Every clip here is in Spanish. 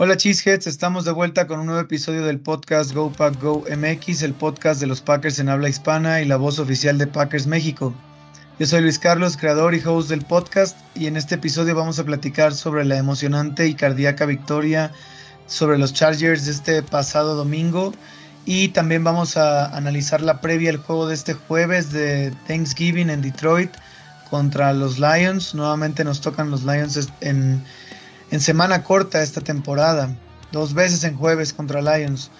Hola Cheeseheads, estamos de vuelta con un nuevo episodio del podcast Go Pack Go MX, el podcast de los Packers en habla hispana y la voz oficial de Packers México. Yo soy Luis Carlos, creador y host del podcast, y en este episodio vamos a platicar sobre la emocionante y cardíaca victoria sobre los Chargers de este pasado domingo y también vamos a analizar la previa al juego de este jueves de Thanksgiving en Detroit contra los Lions. Nuevamente nos tocan los Lions en en semana corta esta temporada, dos veces en jueves contra Lions.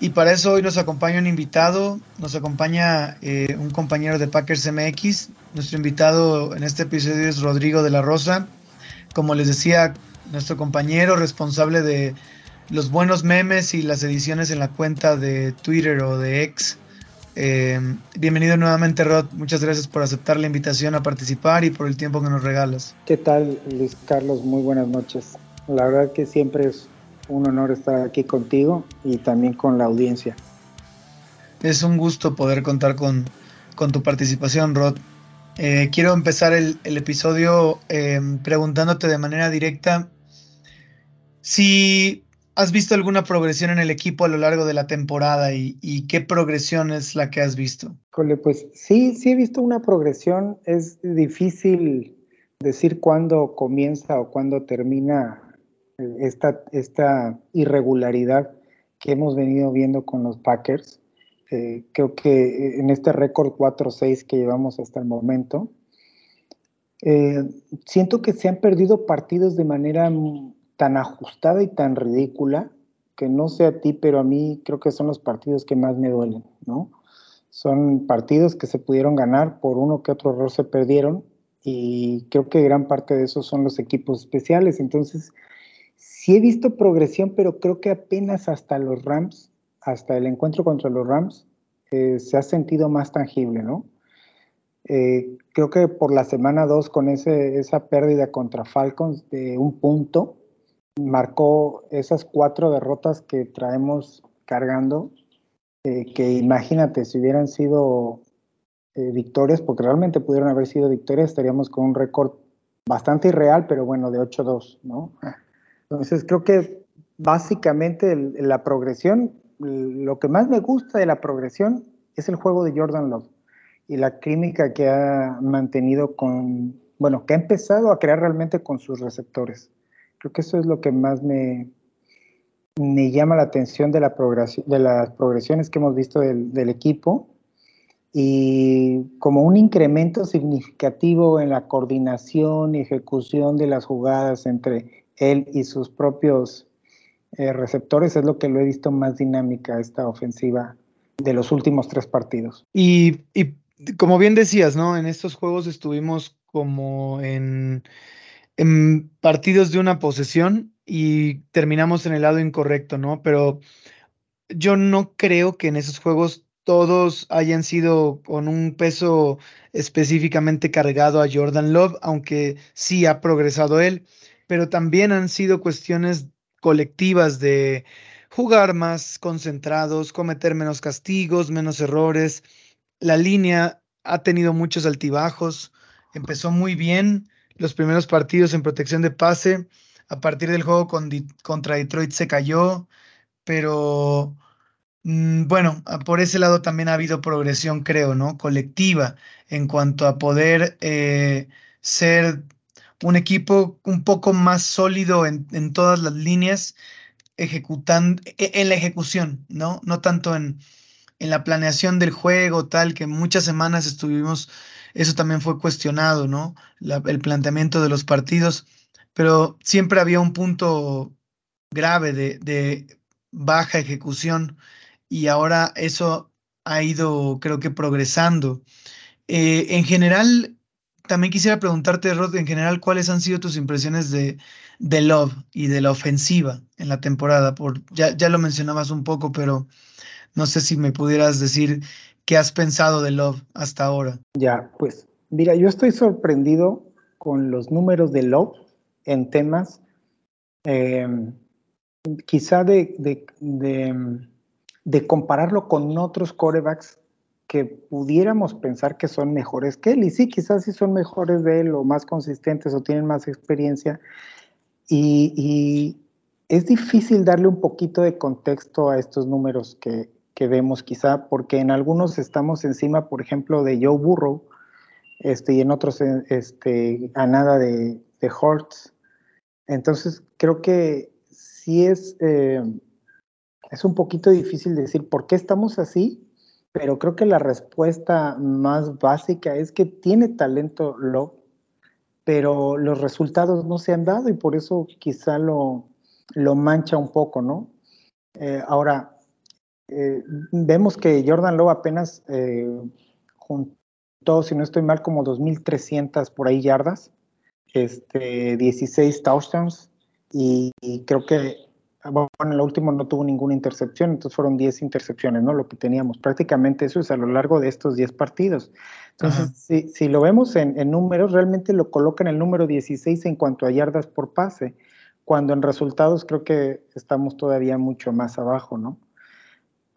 Y para eso hoy nos acompaña un invitado, nos acompaña eh, un compañero de Packers MX. Nuestro invitado en este episodio es Rodrigo de la Rosa. Como les decía, nuestro compañero responsable de los buenos memes y las ediciones en la cuenta de Twitter o de X. Eh, bienvenido nuevamente, Rod. Muchas gracias por aceptar la invitación a participar y por el tiempo que nos regalas. ¿Qué tal, Luis Carlos? Muy buenas noches. La verdad que siempre es un honor estar aquí contigo y también con la audiencia. Es un gusto poder contar con, tu participación, Rod. Eh, quiero empezar el, episodio eh, preguntándote de manera directa si ¿Has visto alguna progresión en el equipo a lo largo de la temporada y, qué progresión es la que has visto? pues sí, sí he visto una progresión. Es difícil decir cuándo comienza o cuándo termina eh, esta, esta irregularidad que hemos venido viendo con los Packers. Eh, creo que en este récord 4-6 que llevamos hasta el momento, eh, siento que se han perdido partidos de manera tan ajustada y tan ridícula que no sé a ti, pero a mí creo que son los partidos que más me duelen, ¿no? Son partidos que se pudieron ganar, por uno que otro error se perdieron y creo que gran parte de esos son los equipos especiales. Entonces, sí he visto progresión, pero creo que apenas hasta los Rams, hasta el encuentro contra los Rams, eh, se ha sentido más tangible, ¿no? Eh, creo que por la semana 2 con esa pérdida contra Falcons de un punto, marcó esas cuatro derrotas que traemos cargando, eh, que imagínate, si hubieran sido eh, victorias, porque realmente pudieron haber sido victorias, estaríamos con un récord bastante irreal, pero bueno, de 8-2, ¿no? Entonces creo que básicamente la progresión, lo que más me gusta de la progresión es el juego de Jordan Love y la química que ha mantenido con, bueno, que ha empezado a crear realmente con sus receptores. Creo que eso es lo que más me, me llama la atención de, la de las progresiones que hemos visto del, equipo y como un incremento significativo en la coordinación y ejecución de las jugadas entre él y sus propios eh, receptores es lo que lo he visto más dinámica esta ofensiva de los últimos tres partidos. Y, y como bien decías, ¿no? En estos juegos estuvimos como en en partidos de una posesión y terminamos en el lado incorrecto, ¿no? Pero yo no creo que en esos juegos todos hayan sido con un peso específicamente cargado a Jordan Love, aunque sí ha progresado él, pero también han sido cuestiones colectivas de jugar más concentrados, cometer menos castigos, menos errores. La línea ha tenido muchos altibajos, empezó muy bien, los primeros partidos en protección de pase. A partir del juego contra Detroit se cayó, pero mm, bueno, por ese lado también ha habido progresión, creo, ¿no? Colectiva en cuanto a poder eh, ser un equipo un poco más sólido en, todas las líneas, ejecutando, e, en la ejecución, ¿no? No tanto en, en la planeación del juego, tal, que muchas semanas estuvimos eso también fue cuestionado, ¿no? el planteamiento de los partidos, pero siempre había un punto grave de, baja ejecución y ahora eso ha ido, creo que, progresando. Eh, en general, también quisiera preguntarte, Rod, en general, ¿cuáles han sido tus impresiones de, de Love y de la ofensiva en la temporada? Por, ya, ya lo mencionabas un poco, pero no sé si me pudieras decir ¿Qué has pensado de Love hasta ahora? Ya, pues mira, yo estoy sorprendido con los números de Love en temas, em, quizá de, de, compararlo con otros corebacks que pudiéramos pensar que son mejores que él. Y sí, quizás sí son mejores de él o más consistentes o tienen más experiencia. Y, es difícil darle un poquito de contexto a estos números que, que vemos quizá, porque en algunos estamos encima, por ejemplo, de Joe Burrow, este, y en otros este, a nada de, de Hortz. Entonces, creo que sí es, eh, es un poquito difícil decir por qué estamos así, pero creo que la respuesta más básica es que tiene talento Love, pero los resultados no se han dado y por eso quizá lo, lo mancha un poco, ¿no? Eh, ahora, eh, vemos que Jordan Love apenas juntó, si no estoy mal, como 2.300 por ahí yardas este, 16 touchdowns y, creo que, bueno, en el último no tuvo ninguna intercepción, entonces fueron 10 intercepciones, ¿no? Lo que teníamos. Prácticamente eso es a lo largo de estos 10 partidos. Entonces, si, si, lo vemos en, en, números, realmente lo coloca en el número 16 en cuanto a yardas por pase, cuando en resultados creo que estamos todavía mucho más abajo, ¿no?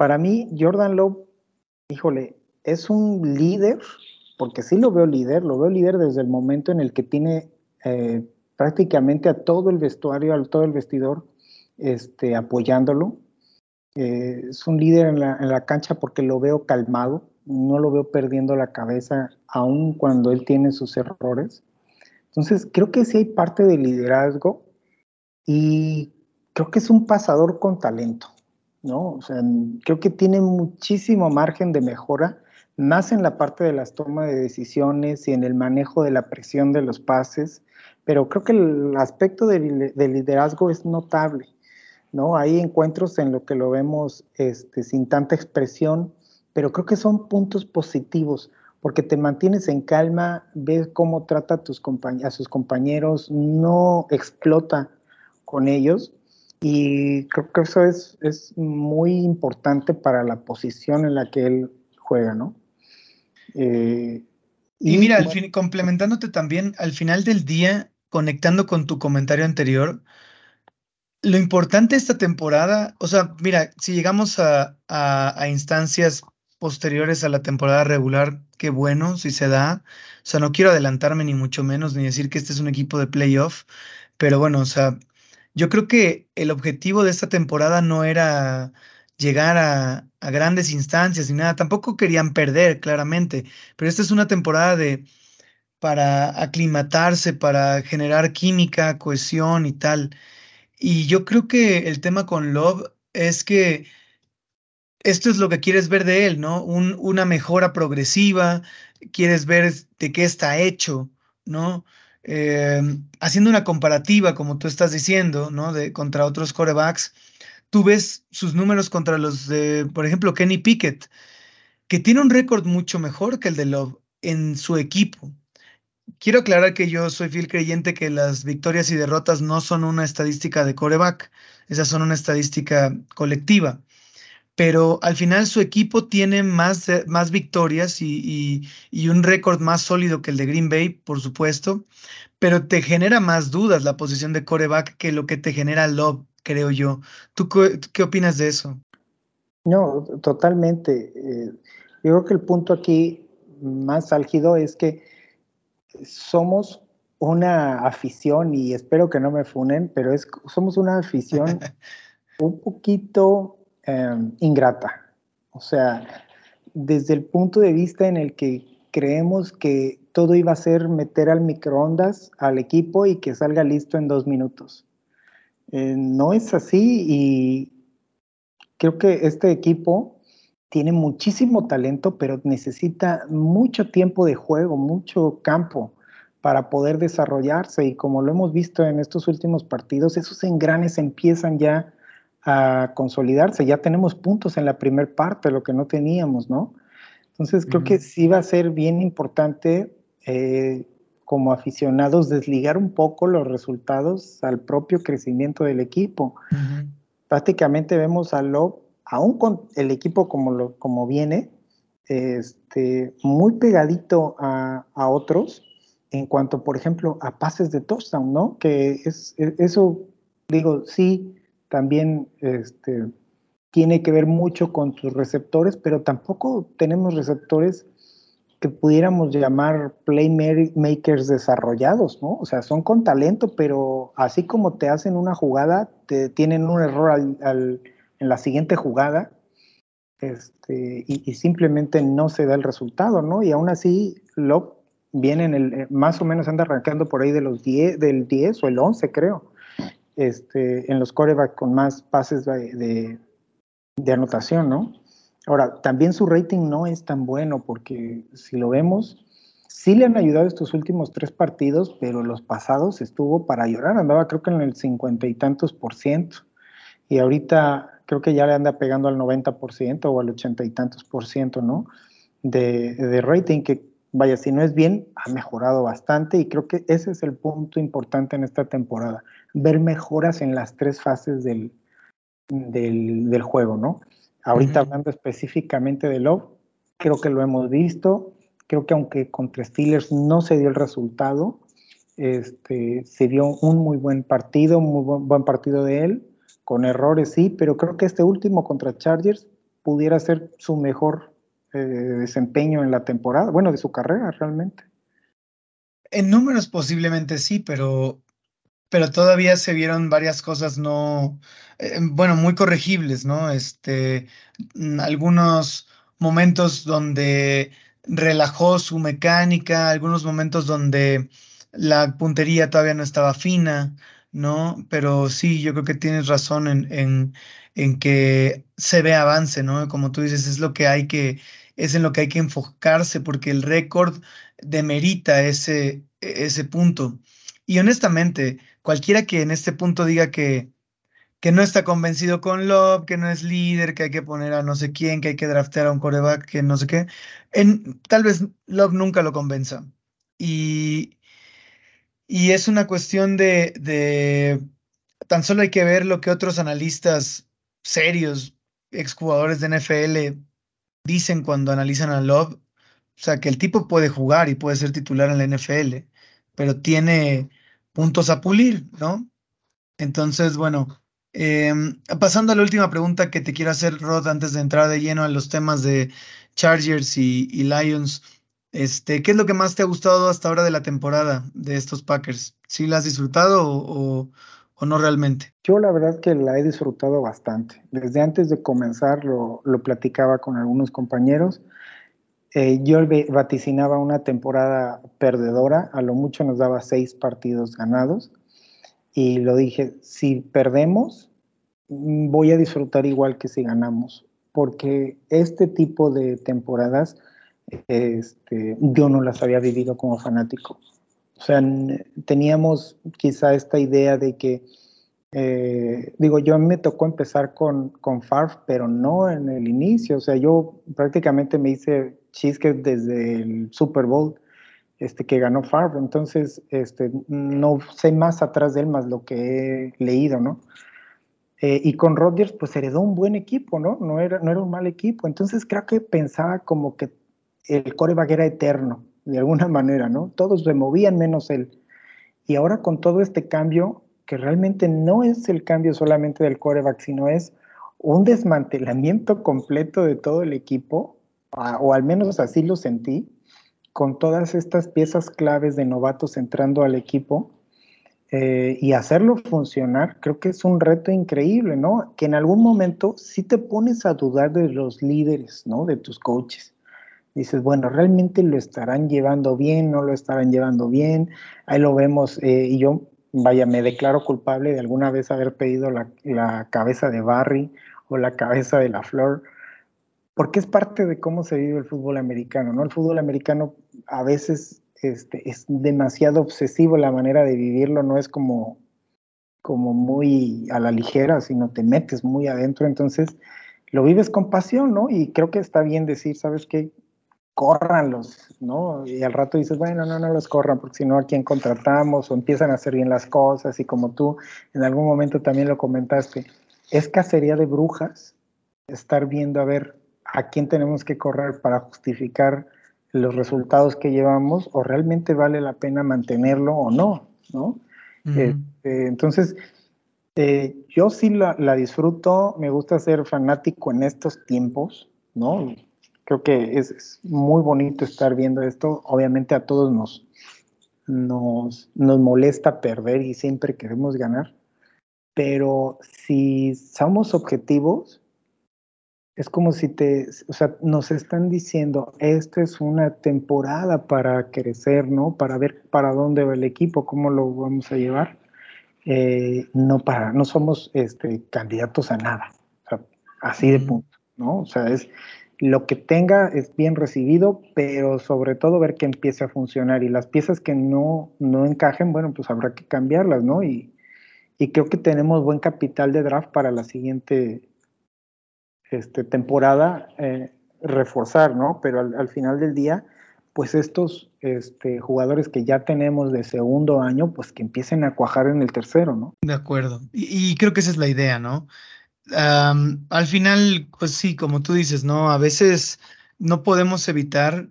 Para mí, Jordan Love, híjole, es un líder, porque sí lo veo líder, lo veo líder desde el momento en el que tiene eh, prácticamente a todo el vestuario, a todo el vestidor, este, apoyándolo. Eh, es un líder en la, cancha porque lo veo calmado, no lo veo perdiendo la cabeza, aun cuando él tiene sus errores. Entonces, creo que sí hay parte de liderazgo y creo que es un pasador con talento, ¿no? O sea, creo que tiene muchísimo margen de mejora, más en la parte de las tomas de decisiones y en el manejo de la presión de los pases pero creo que el aspecto del de liderazgo es notable, ¿no? Hay encuentros en los que lo vemos este, sin tanta expresión, pero creo que son puntos positivos, porque te mantienes en calma, ves cómo trata a, tus a sus compañeros, no explota con ellos, y creo que eso es, es muy importante para la posición en la que él juega, ¿no? Eh, y, mira, al fin, complementándote también, al final del día, conectando con tu comentario anterior, lo importante esta temporada, o sea, mira, si llegamos a, a, instancias posteriores a la temporada regular, qué bueno si se da. O sea, no quiero adelantarme ni mucho menos, ni decir que este es un equipo de playoff, pero bueno, o sea, yo creo que el objetivo de esta temporada no era llegar a, grandes instancias ni nada, tampoco querían perder, claramente, pero esta es una temporada de para aclimatarse, para generar química, cohesión y tal. Y yo creo que el tema con Love es que esto es lo que quieres ver de él, ¿no? una mejora progresiva, quieres ver de qué está hecho, ¿no? Em, haciendo una comparativa, como tú estás diciendo, ¿no? De, contra otros corebacks, tú ves sus números contra los de, por ejemplo, Kenny Pickett, que tiene un récord mucho mejor que el de Love en su equipo. Quiero aclarar que yo soy fiel creyente que las victorias y derrotas no son una estadística de coreback, esas son una estadística colectiva. Pero al final su equipo tiene más, más victorias y, un récord más sólido que el de Green Bay, por supuesto, pero te genera más dudas la posición de coreback que lo que te genera Love, creo yo. ¿Tú qué, opinas de eso? No, totalmente. Eh, yo creo que el punto aquí más álgido es que somos una afición, y espero que no me funen, pero es, somos una afición un poquito em, ingrata. O sea, desde el punto de vista en el que creemos que todo iba a ser meter al microondas al equipo y que salga listo en dos minutos. Eh, no es así y creo que este equipo tiene muchísimo talento, pero necesita mucho tiempo de juego, mucho campo para poder desarrollarse. Y como lo hemos visto en estos últimos partidos, esos engranes empiezan ya a consolidarse. Ya tenemos puntos en la primera parte, lo que no teníamos, ¿no? Entonces creo que sí va a ser bien importante eh, como aficionados desligar un poco los resultados al propio crecimiento del equipo. Prácticamente vemos a Love aún con el equipo como, lo, como viene, este, muy pegadito a, otros en cuanto, por ejemplo, a pases de touchdown, ¿no? Que es, e, eso, digo, sí, también este, tiene que ver mucho con tus receptores, pero tampoco tenemos receptores que pudiéramos llamar playmakers desarrollados, ¿no? O sea, son con talento, pero así como te hacen una jugada, Te, tienen un error en la siguiente jugada este, y, simplemente no se da el resultado, ¿no? Y aún así, Love viene en el, más o menos anda arrancando por ahí de los 10, del 10 o el 11, creo, este, en los corebacks con más pases de, de anotación, ¿no? Ahora, también su rating no es tan bueno porque si lo vemos, sí le han ayudado estos últimos tres partidos, pero los pasados estuvo para llorar, andaba creo que en el cincuenta y tantos por ciento. Y ahorita creo que ya le anda pegando al 90% o al ochenta y tantos por ciento, ¿no? De, de, rating, que vaya, si no es bien, ha mejorado bastante y creo que ese es el punto importante en esta temporada, ver mejoras en las tres fases del, del, del juego, ¿no? Ahorita hablando específicamente de Love, creo que lo hemos visto, creo que aunque contra Steelers no se dio el resultado, este, se dio un muy buen partido, un muy buen partido de él, con errores sí, pero creo que este último contra Chargers pudiera ser su mejor eh, desempeño en la temporada, bueno, de su carrera realmente. En números posiblemente sí, pero, pero todavía se vieron varias cosas no, eh, bueno, muy corregibles, ¿no? Este, mm, algunos momentos donde relajó su mecánica, algunos momentos donde la puntería todavía no estaba fina, ¿no? Pero sí, yo creo que tienes razón en, en, que se ve avance, ¿no? Como tú dices, es lo que hay que, es en lo que hay que enfocarse, porque el récord demerita ese, ese punto. Y honestamente, cualquiera que en este punto diga que, que no está convencido con Love, que no es líder, que hay que poner a no sé quién, que hay que draftear a un coreback, que no sé qué, en, tal vez Love nunca lo convenza. Y, y es una cuestión de, tan solo hay que ver lo que otros analistas serios, exjugadores de NFL, dicen cuando analizan a Love. O sea, que el tipo puede jugar y puede ser titular en la NFL, pero tiene puntos a pulir, ¿no? Entonces, bueno, em, pasando a la última pregunta que te quiero hacer, Rod, antes de entrar de lleno a los temas de Chargers y Lions. Este, ¿qué es lo que más te ha gustado hasta ahora de la temporada de estos Packers? ¿Sí la has disfrutado o, no realmente? Yo la verdad que la he disfrutado bastante. Desde antes de comenzar lo, platicaba con algunos compañeros. Eh, yo vaticinaba una temporada perdedora, a lo mucho nos daba seis partidos ganados. Y lo dije, si perdemos, mm, voy a disfrutar igual que si ganamos, porque este tipo de temporadas este, yo no las había vivido como fanático. O sea, teníamos quizá esta idea de que, eh, digo, yo me tocó empezar con, con Farf, pero no en el inicio. O sea, yo prácticamente me hice chisques desde el Super Bowl este, que ganó Farf. Entonces, este, no sé más atrás de él, más lo que he leído, ¿no? Eh, y con Rodgers, pues heredó un buen equipo, ¿no? No era, no era un mal equipo. Entonces, creo que pensaba como que el coreback era eterno, de alguna manera, ¿no? Todos removían menos él. Y ahora con todo este cambio, que realmente no es el cambio solamente del coreback, sino es un desmantelamiento completo de todo el equipo, o al menos así lo sentí, con todas estas piezas claves de novatos entrando al equipo eh, y hacerlo funcionar, creo que es un reto increíble, ¿no? Que en algún momento sí te pones a dudar de los líderes, ¿no? De tus coaches dices, bueno, ¿realmente lo estarán llevando bien? ¿No lo estarán llevando bien? Ahí lo vemos, eh, y yo, vaya, me declaro culpable de alguna vez haber pedido la, cabeza de Barry o la cabeza de la Flor, porque es parte de cómo se vive el fútbol americano, ¿no? El fútbol americano a veces este, es demasiado obsesivo la manera de vivirlo, no es como, como muy a la ligera, sino te metes muy adentro, entonces lo vives con pasión, ¿no? Y creo que está bien decir, ¿sabes qué? Córranlos, ¿no? Y al rato dices, bueno, no, no los corran, porque si no, ¿a quién contratamos? O empiezan a hacer bien las cosas, y como tú en algún momento también lo comentaste, es cacería de brujas estar viendo a ver a quién tenemos que correr para justificar los resultados que llevamos, o realmente vale la pena mantenerlo o no, ¿no? Este, entonces, eh, yo sí la, la disfruto, me gusta ser fanático en estos tiempos, ¿no? Creo que es, muy bonito estar viendo esto. Obviamente a todos nos, nos, nos molesta perder y siempre queremos ganar. pero si somos objetivos, es como si te, o sea, nos están diciendo, esta es una temporada para crecer, ¿no? Para ver para dónde va el equipo, cómo lo vamos a llevar. Eh, no para, no somos este, candidatos a nada, o sea, así de punto, ¿no? O sea, es lo que tenga es bien recibido, pero sobre todo ver que empiece a funcionar y las piezas que no, no encajen, bueno, pues habrá que cambiarlas, ¿no? Y, y creo que tenemos buen capital de draft para la siguiente este, temporada eh, reforzar, ¿no? Pero al, final del día, pues estos este, jugadores que ya tenemos de segundo año, pues que empiecen a cuajar en el tercero, ¿no? De acuerdo. Y, creo que esa es la idea, ¿no? Al final, pues sí, como tú dices, ¿no? A veces no podemos evitar,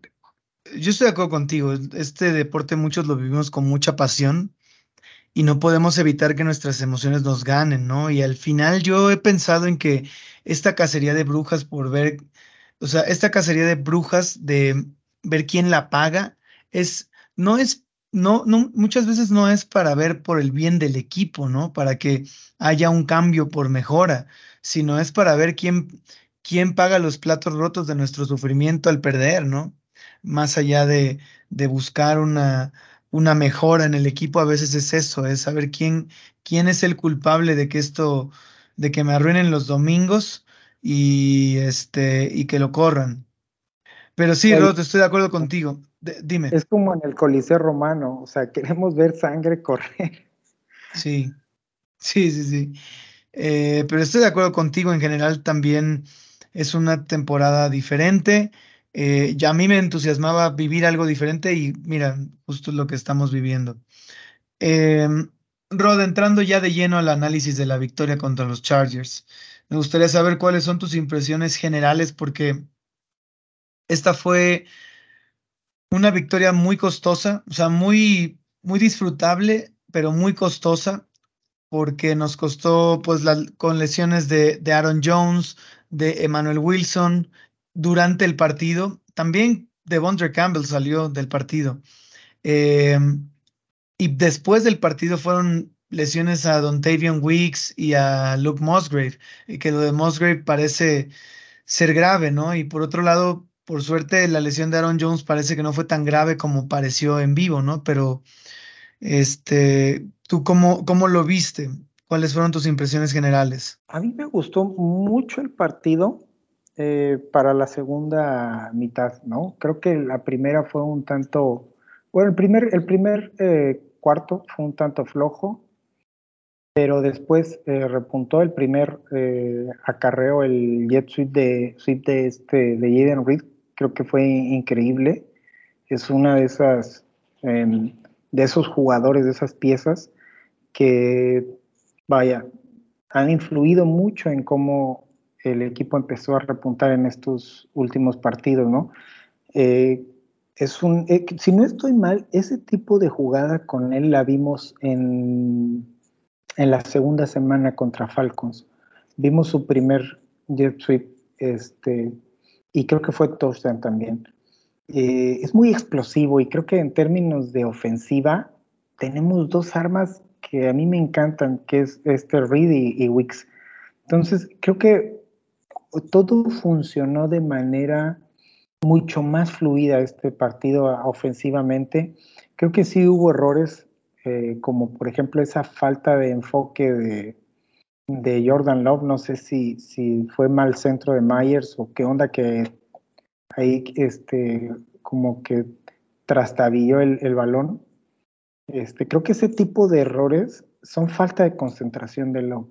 yo estoy de acuerdo contigo, este deporte muchos lo vivimos con mucha pasión y no podemos evitar que nuestras emociones nos ganen, ¿no? Y al final yo he pensado en que esta cacería de brujas por ver, o sea, esta cacería de brujas de ver quién la paga, es, no es, no, no, muchas veces no es para ver por el bien del equipo, ¿no? Para que haya un cambio por mejora, sino es para ver quién, quién paga los platos rotos de nuestro sufrimiento al perder, ¿no? Más allá de, de buscar una, una mejora en el equipo a veces es eso, es saber quién, quién es el culpable de que esto, de que me arruinen los domingos y este y que lo corran. Pero sí, Rod, estoy de acuerdo contigo. Dime. Es como en el Coliseo Romano, o sea, queremos ver sangre correr. Sí, sí, sí, sí. Eh, pero estoy de acuerdo contigo, en general también es una temporada diferente. Eh, ya a mí me entusiasmaba vivir algo diferente y mira, justo es lo que estamos viviendo. Em, Rod, entrando ya de lleno al análisis de la victoria contra los Chargers, me gustaría saber cuáles son tus impresiones generales porque esta fue una victoria muy costosa, o sea, muy, muy disfrutable, pero muy costosa porque nos costó pues con lesiones de, de Aaron Jones, de Emmanuel Wilson, durante el partido. También Devondre Campbell salió del partido. Em, y después del partido fueron lesiones a Dontavian Weeks y a Luke Musgrave, y que lo de Musgrave parece ser grave, ¿no? Y por otro lado, por suerte, la lesión de Aaron Jones parece que no fue tan grave como pareció en vivo, ¿no? Pero, este, ¿tú cómo, cómo lo viste? ¿Cuáles fueron tus impresiones generales? A mí me gustó mucho el partido. Eh, para la segunda mitad, ¿no? Creo que la primera fue un tanto, bueno, el primer, el primer eh, cuarto fue un tanto flojo, pero después eh, repuntó el primer acarreo, el jet sweep de, de, este, de Jaden Reed, creo que fue increíble. Es una de esas, em, de esos jugadores, de esas piezas que, vaya, han influido mucho en cómo el equipo empezó a repuntar en estos últimos partidos, ¿no? Eh, es un, eh, si no estoy mal, ese tipo de jugada con él la vimos en, en la segunda semana contra Falcons. Vimos su primer jet sweep, este, y creo que fue touchdown también. Eh, es muy explosivo y creo que en términos de ofensiva tenemos dos armas que a mí me encantan, que es este Reed y, y Wicks. Entonces, creo que todo funcionó de manera mucho más fluida este partido ofensivamente. Creo que sí hubo errores, eh, como por ejemplo esa falta de enfoque de, de Jordan Love. No sé si, si fue mal centro de Myers o qué onda que ahí este, como que trastabilló el, el balón. Este, creo que ese tipo de errores son falta de concentración de Love.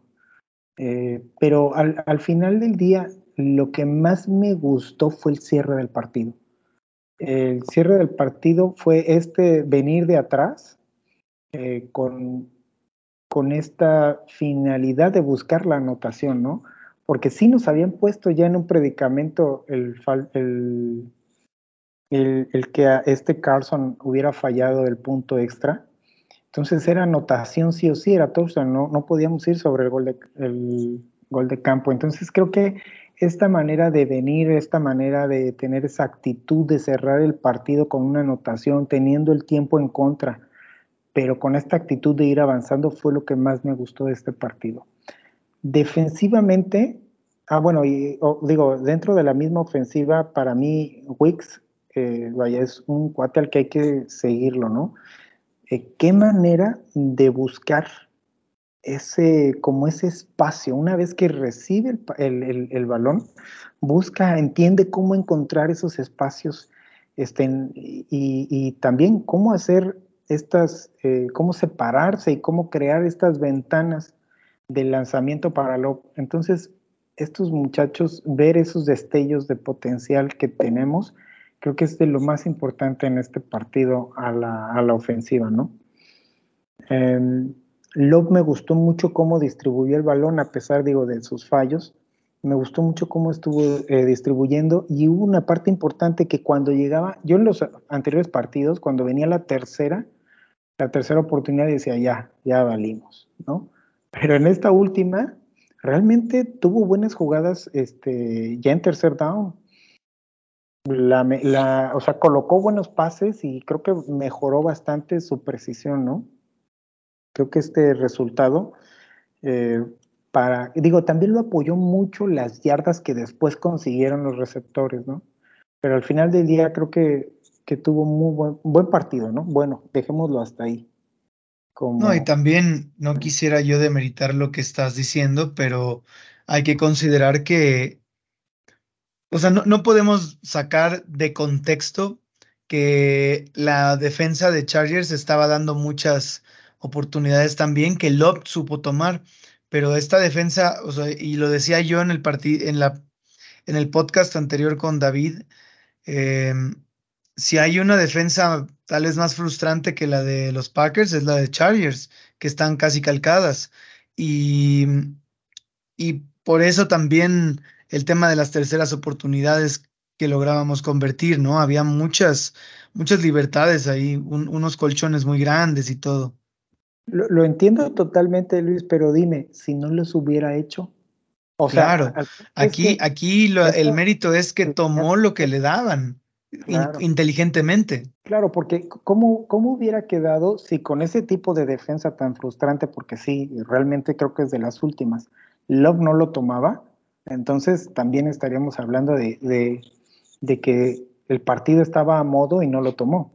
Eh, pero al, final del día, lo que más me gustó fue el cierre del partido. El cierre del partido fue este venir de atrás eh, con, con esta finalidad de buscar la anotación, ¿no? Porque sí nos habían puesto ya en un predicamento el, el, que a este Carlson hubiera fallado el punto extra entonces era anotación sí o sí, era touchdown, no, no podíamos ir sobre el gol, de, el gol de campo. Entonces creo que esta manera de venir, esta manera de tener esa actitud de cerrar el partido con una anotación, teniendo el tiempo en contra, pero con esta actitud de ir avanzando fue lo que más me gustó de este partido. Defensivamente, ah, bueno, y, digo, dentro de la misma ofensiva, para mí, Wicks, eh, vaya, es un cuate al que hay que seguirlo, ¿no? Eh, ¿Qué manera de buscar ese, como ese espacio, una vez que recibe el, balón, busca, entiende cómo encontrar esos espacios este, y, también cómo hacer estas, eh, cómo separarse y cómo crear estas ventanas de lanzamiento para lo. Entonces, estos muchachos, ver esos destellos de potencial que tenemos, creo que es de lo más importante en este partido a la, a la ofensiva, ¿no? Love me gustó mucho cómo distribuyó el balón, a pesar, digo, de sus fallos. Me gustó mucho cómo estuvo eh, distribuyendo y hubo una parte importante que cuando llegaba, yo en los anteriores partidos, cuando venía la tercera, la tercera oportunidad decía, ya, ya valimos, ¿no? Pero en esta última, realmente tuvo buenas jugadas este, ya en tercer down. La, la, o sea, colocó buenos pases y creo que mejoró bastante su precisión, ¿no? Creo que este resultado, eh, para, digo, también lo apoyó mucho las yardas que después consiguieron los receptores, ¿no? Pero al final del día creo que, que tuvo muy buen, partido, ¿no? Bueno, dejémoslo hasta ahí. No, y también no quisiera yo demeritar lo que estás diciendo, pero hay que considerar que, o sea, no, no podemos sacar de contexto que la defensa de Chargers estaba dando muchas oportunidades también que Love supo tomar, pero esta defensa, o sea, y lo decía yo en el en la en el podcast anterior con David, em, si hay una defensa tal vez más frustrante que la de los Packers, es la de Chargers, que están casi calcadas. Y, y por eso también el tema de las terceras oportunidades que lográbamos convertir, ¿no? Había muchas, muchas libertades ahí, unos colchones muy grandes y todo. Lo, entiendo totalmente, Luis, pero dime, si no los hubiera hecho. O claro, aquí, aquí el mérito es que tomó lo que le daban inteligentemente. Claro, porque ¿cómo, ¿cómo hubiera quedado si con ese tipo de defensa tan frustrante, porque sí, realmente creo que es de las últimas, Love no lo tomaba? Entonces también estaríamos hablando de, de, de que el partido estaba a modo y no lo tomó.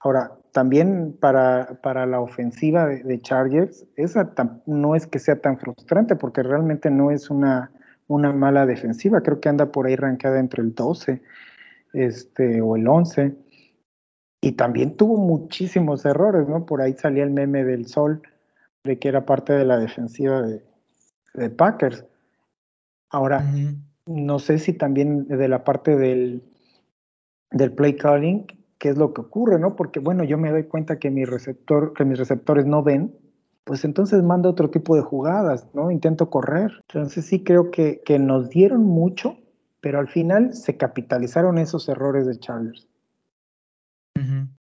Ahora, también para, para la ofensiva de, Chargers, esa no es que sea tan frustrante porque realmente no es una, una mala defensiva. Creo que anda por ahí rankeada entre el 12 este, o el 11. Y también tuvo muchísimos errores, ¿no? Por ahí salía el meme del sol de que era parte de la defensiva de, de Packers. Ahora, no sé si también de la parte del, del play calling, qué es lo que ocurre, ¿no? Porque, bueno, yo me doy cuenta que mi receptor, que mis receptores no ven, pues entonces mando otro tipo de jugadas, ¿no? Intento correr. Entonces sí creo que, que nos dieron mucho, pero al final se capitalizaron esos errores de Chargers.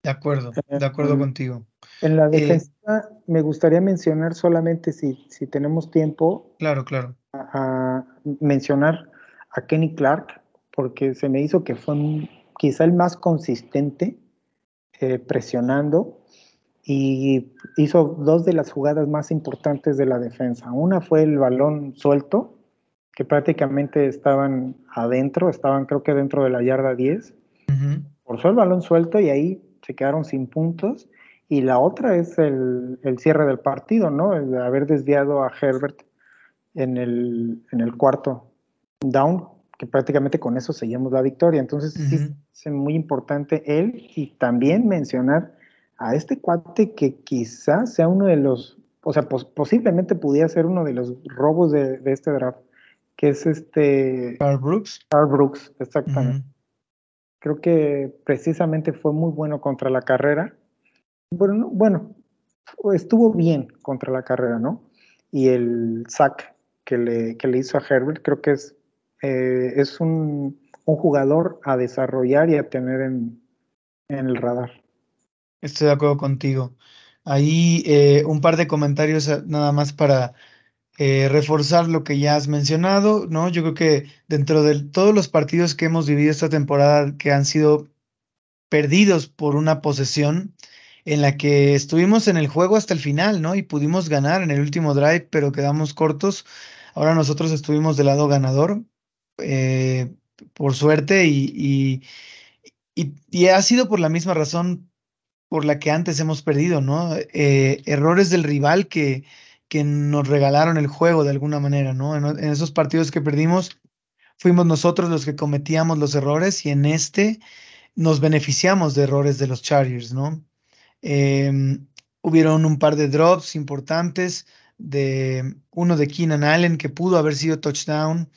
De acuerdo, de acuerdo contigo. En la eh, defensa me gustaría mencionar solamente si, si tenemos tiempo. Claro, claro. A, mencionar a Kenny Clark, porque se me hizo que fue un, quizá el más consistente, eh, presionando, y hizo dos de las jugadas más importantes de la defensa. Una fue el balón suelto, que prácticamente estaban adentro, estaban creo que dentro de la yarda 10. por el balón suelto y ahí se quedaron sin puntos. Y la otra es el, el cierre del partido, ¿no? El de haber desviado a Herbert en el, en el cuarto down que prácticamente con eso seguimos la victoria. Entonces, sí, es muy importante él y también mencionar a este cuate que quizás sea uno de los, o sea, posiblemente pudiera ser uno de los robos de, este draft, que es este... Carl Brooks. Carl Brooks, exactamente. Creo que precisamente fue muy bueno contra la carrera. Bueno, bueno, estuvo bien contra la carrera, ¿no? Y el sack que le, que le hizo a Herbert, creo que es eh, es un, jugador a desarrollar y a tener en, el radar. Estoy de acuerdo contigo. Ahí eh, un par de comentarios eh, nada más para reforzar lo que ya has mencionado, ¿no? Yo creo que dentro de todos los partidos que hemos vivido esta temporada que han sido perdidos por una posesión en la que estuvimos en el juego hasta el final, ¿no? Y pudimos ganar en el último drive, pero quedamos cortos. Ahora nosotros estuvimos del lado ganador, eh, por suerte, y, y, ha sido por la misma razón por la que antes hemos perdido, ¿no? Eh, errores del rival que, que nos regalaron el juego de alguna manera, ¿no? En, esos partidos que perdimos, fuimos nosotros los que cometíamos los errores y en este nos beneficiamos de errores de los Chargers, ¿no? Em, hubieron un par de drops importantes, de uno de Keenan Allen que pudo haber sido touchdown,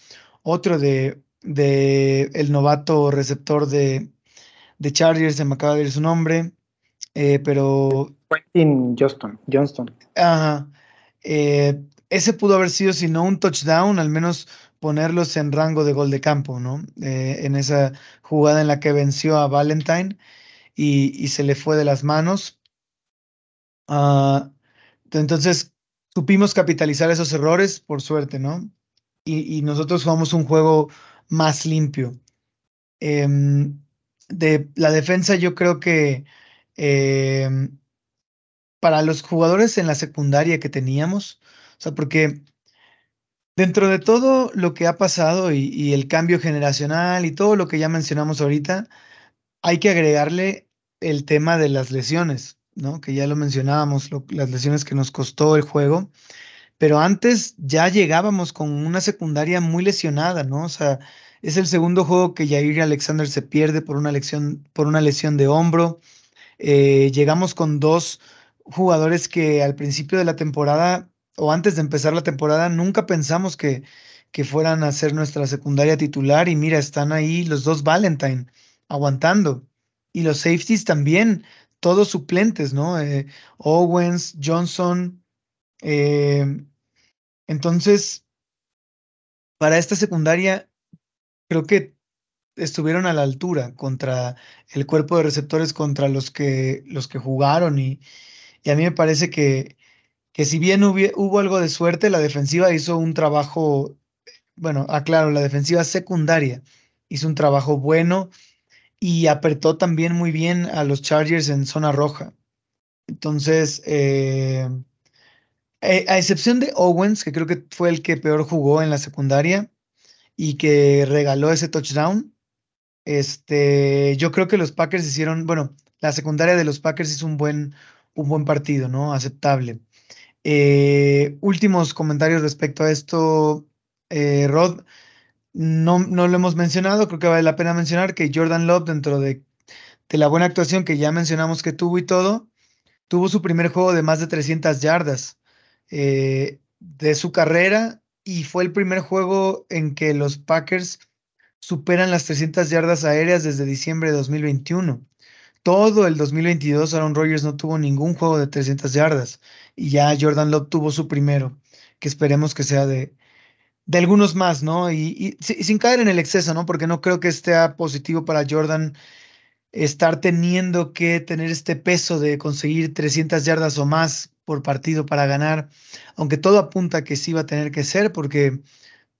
otro de, de el novato receptor de, de Chargers, se me acaba de ir su nombre, eh, pero... Quentin Johnston. Johnston. Ajá. Eh, ese pudo haber sido, si no un touchdown, al menos ponerlos en rango de gol de campo, ¿no? Eh, en esa jugada en la que venció a Valentine y, se le fue de las manos. Ah, entonces, supimos capitalizar esos errores, por suerte, ¿no? Y, nosotros jugamos un juego más limpio. Em, de la defensa, yo creo que em, para los jugadores en la secundaria que teníamos, o sea, porque dentro de todo lo que ha pasado y, el cambio generacional y todo lo que ya mencionamos ahorita, hay que agregarle el tema de las lesiones, ¿no? Que ya lo mencionábamos, las lesiones que nos costó el juego, pero antes ya llegábamos con una secundaria muy lesionada, ¿no? O sea, es el segundo juego que Jair Alexander se pierde por una lesión, por una lesión de hombro. Eh, llegamos con dos jugadores que al principio de la temporada o antes de empezar la temporada nunca pensamos que, que fueran a ser nuestra secundaria titular y mira, están ahí los dos Valentine aguantando y los safeties también, todos suplentes, ¿no? Eh, Owens, Johnson. Eh, entonces, para esta secundaria, creo que estuvieron a la altura contra el cuerpo de receptores contra los que, los que jugaron y, y a mí me parece que, que si bien hubo, algo de suerte, la defensiva hizo un trabajo, bueno, aclaro, la defensiva secundaria hizo un trabajo bueno y apretó también muy bien a los Chargers en zona roja. Entonces, eh, eh, a excepción de Owens, que creo que fue el que peor jugó en la secundaria y que regaló ese touchdown, este, yo creo que los Packers hicieron, bueno, la secundaria de los Packers hizo un buen, un buen partido, ¿no? Aceptable. Eh, últimos comentarios respecto a esto, eh, Rod. No, no lo hemos mencionado, creo que vale la pena mencionar que Jordan Love, dentro de, la buena actuación que ya mencionamos que tuvo y todo, tuvo su primer juego de más de 300 yardas eh, de su carrera y fue el primer juego en que los Packers superan las 300 yardas aéreas desde diciembre de 2021. Todo el 2022 Aaron Rodgers no tuvo ningún juego de 300 yardas y ya Jordan Love tuvo su primero, que esperemos que sea de, de algunos más, ¿no? Y, sin caer en el exceso, ¿no? Porque no creo que esté positivo para Jordan estar teniendo que tener este peso de conseguir 300 yardas o más por partido para ganar, aunque todo apunta que sí va a tener que ser porque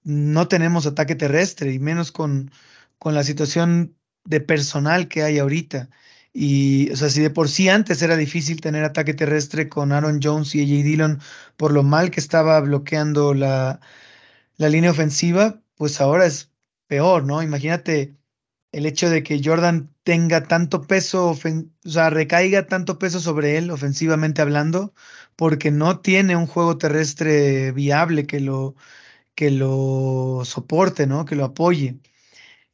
no tenemos ataque terrestre y menos con, con la situación de personal que hay ahorita. Y, o sea, si de por sí antes era difícil tener ataque terrestre con Aaron Jones y AJ Dillon por lo mal que estaba bloqueando la, la línea ofensiva, pues ahora es peor, ¿no? Imagínate el hecho de que Jordan tenga tanto peso, o sea, recaiga tanto peso sobre él, ofensivamente hablando, porque no tiene un juego terrestre viable que lo, que lo soporte, ¿no? Que lo apoye.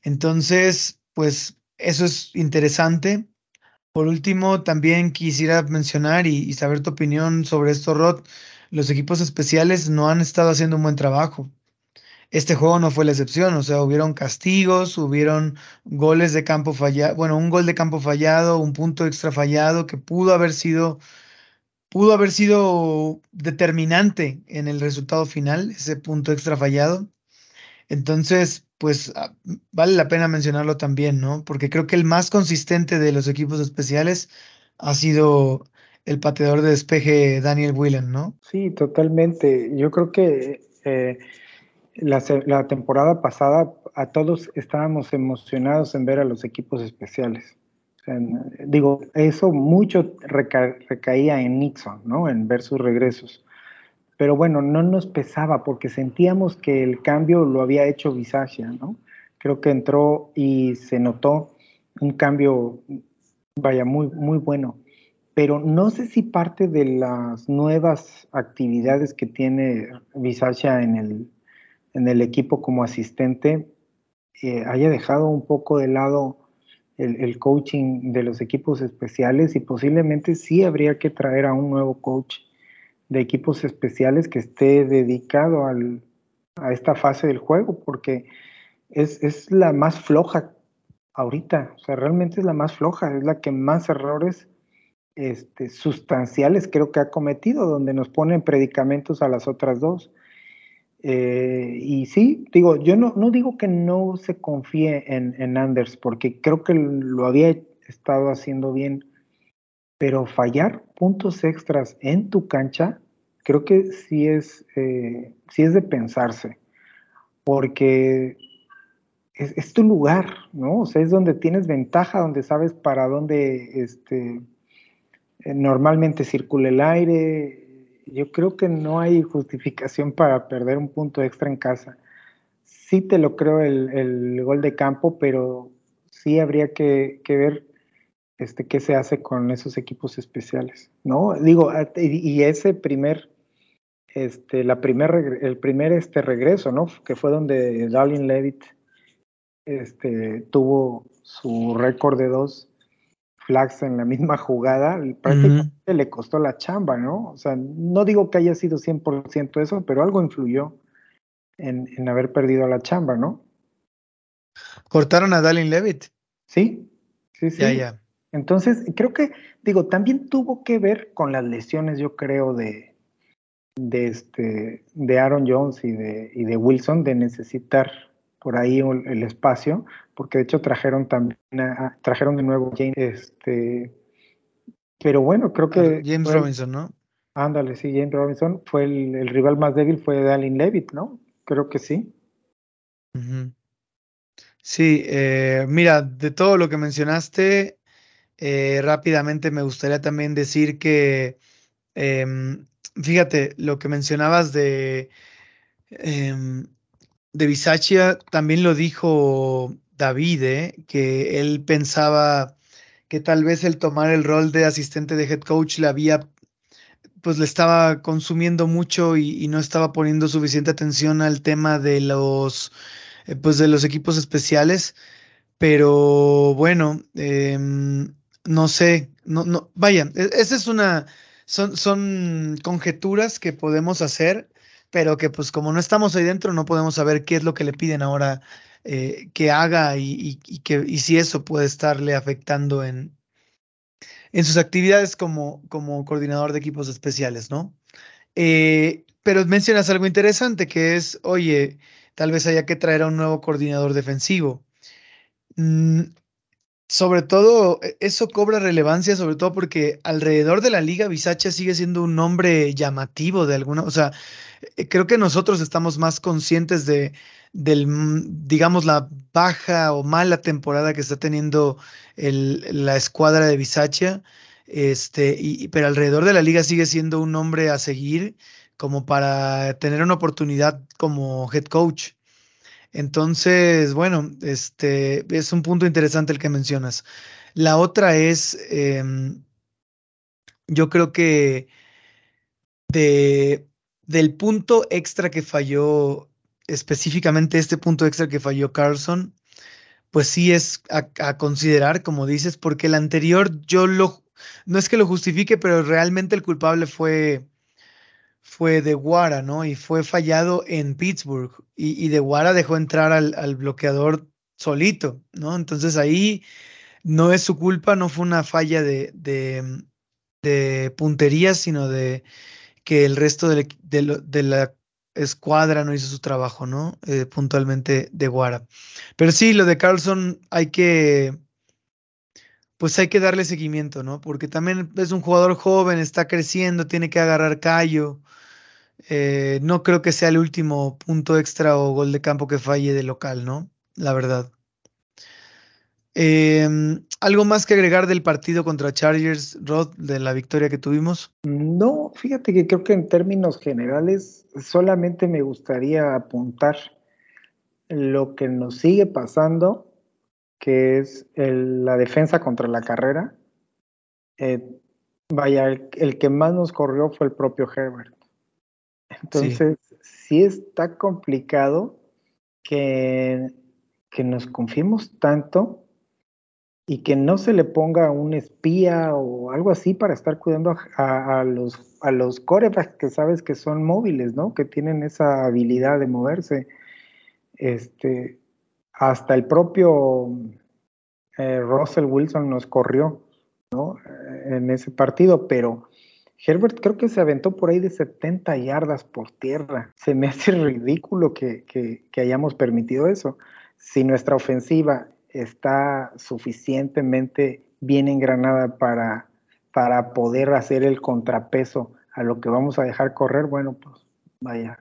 Entonces, pues eso es interesante. Por último, también quisiera mencionar y, saber tu opinión sobre esto, Rod. Los equipos especiales no han estado haciendo un buen trabajo. Este juego no fue la excepción, o sea, hubieron castigos, hubieron goles de campo fallado, bueno, un gol de campo fallado, un punto extra fallado que pudo haber sido, pudo haber sido determinante en el resultado final, ese punto extra fallado. Entonces, pues ah, vale la pena mencionarlo también, ¿no? Porque creo que el más consistente de los equipos especiales ha sido el pateador de despeje Daniel Whelan, ¿no? Sí, totalmente. Yo creo que eh, la, la, temporada pasada a todos estábamos emocionados en ver a los equipos especiales. Digo, eso mucho recaía en Nixon, ¿no? En ver sus regresos. Pero bueno, no nos pesaba porque sentíamos que el cambio lo había hecho Visagia, ¿no? Creo que entró y se notó un cambio, vaya, muy, muy bueno. Pero no sé si parte de las nuevas actividades que tiene Visagia en el, en el equipo como asistente eh, haya dejado un poco de lado el, coaching de los equipos especiales y posiblemente sí habría que traer a un nuevo coach de equipos especiales que esté dedicado a esta fase del juego, porque es, es, la más floja ahorita, o sea, realmente es la más floja, es la que más errores este, sustanciales creo que ha cometido, donde nos ponen predicamentos a las otras dos. Eh, y sí, digo, yo no, no, digo que no se confíe en, en, Anders, porque creo que lo había estado haciendo bien, pero fallar puntos extras en tu cancha, creo que sí es, eh, sí es de pensarse, porque es, es, tu lugar, ¿no? O sea, es donde tienes ventaja, donde sabes para dónde este, eh, normalmente circula el aire, yo creo que no hay justificación para perder un punto extra en casa. Sí te lo creo el, gol de campo, pero sí habría que, ver este, qué se hace con esos equipos especiales, ¿no? Digo, y ese primer, este, la primer, el primer este regreso, ¿no? Que fue donde Darlene Levitt este, tuvo su récord de dos flags en la misma jugada, prácticamente le costó la chamba, ¿no? O sea, no digo que haya sido 100% eso, pero algo influyó en, haber perdido la chamba, ¿no? Cortaron a Dalin Levitt. Sí, sí, sí. Ya, ya. Entonces, creo que, digo, también tuvo que ver con las lesiones, yo creo, de, de, este, de Aaron Jones y de, y de Wilson, de necesitar por ahí el espacio, porque de hecho trajeron también, trajeron de nuevo James, este, pero bueno, creo que... James Robinson, ¿no? Ándale, sí, James Robinson fue el, rival más débil, fue Dalin Levitt, ¿no? Creo que sí. Sí, eh, mira, de todo lo que mencionaste, eh, rápidamente me gustaría también decir que, em, fíjate, lo que mencionabas de em, de Bisaccia también lo dijo David, ¿eh? que él pensaba que tal vez el tomar el rol de asistente de head coach le había, pues le estaba consumiendo mucho y, no estaba poniendo suficiente atención al tema de los, eh, pues de los equipos especiales. Pero bueno, em, no sé, no, no, vaya, e, esa es una, son, son conjeturas que podemos hacer pero que pues como no estamos ahí dentro no podemos saber qué es lo que le piden ahora eh, que haga y, que, y si eso puede estarle afectando en, en sus actividades como, como coordinador de equipos especiales, ¿no? Eh, pero mencionas algo interesante que es, oye, tal vez haya que traer a un nuevo coordinador defensivo. Mm, sobre todo, e, eso cobra relevancia, sobre todo porque alrededor de la liga, Bisacha sigue siendo un nombre llamativo de alguna, o sea, eh, creo que nosotros estamos más conscientes de, del, mm, digamos, la baja o mala temporada que está teniendo la escuadra de Bisacha, este, y, pero alrededor de la liga sigue siendo un nombre a seguir como para tener una oportunidad como head coach. Entonces, bueno, este es un punto interesante el que mencionas. La otra es, em, yo creo que de, del punto extra que falló, específicamente este punto extra que falló Carlson, pues sí es a, considerar, como dices, porque el anterior yo lo, no es que lo justifique, pero realmente el culpable fue fue de Guara, ¿no? Y fue fallado en Pittsburgh. Y, de Guara dejó entrar al, bloqueador solito, ¿no? Entonces ahí no es su culpa, no fue una falla de, de, puntería, sino de que el resto de, de, la escuadra no hizo su trabajo, ¿no? Eh, puntualmente de Guara. Pero sí, lo de Carlson hay que, pues hay que darle seguimiento, ¿no? Porque también es un jugador joven, está creciendo, tiene que agarrar callo. Eh, no creo que sea el último punto extra o gol de campo que falle de local, ¿no? La verdad. Em, ¿Algo más que agregar del partido contra Chargers, Rod, de la victoria que tuvimos? No, fíjate que creo que en términos generales solamente me gustaría apuntar lo que nos sigue pasando, que es la defensa contra la carrera. Eh, vaya, el, que más nos corrió fue el propio Herbert. Entonces, sí, está complicado que, que nos confiemos tanto y que no se le ponga un espía o algo así para estar cuidando a, los, a los corebacks que sabes que son móviles, ¿no? Que tienen esa habilidad de moverse. Este, hasta el propio eh, Russell Wilson nos corrió, ¿no? En ese partido, pero Herbert creo que se aventó por ahí de 70 yardas por tierra. Se me hace ridículo que, que hayamos permitido eso. Si nuestra ofensiva está suficientemente bien engranada para, para poder hacer el contrapeso a lo que vamos a dejar correr, bueno, pues vaya.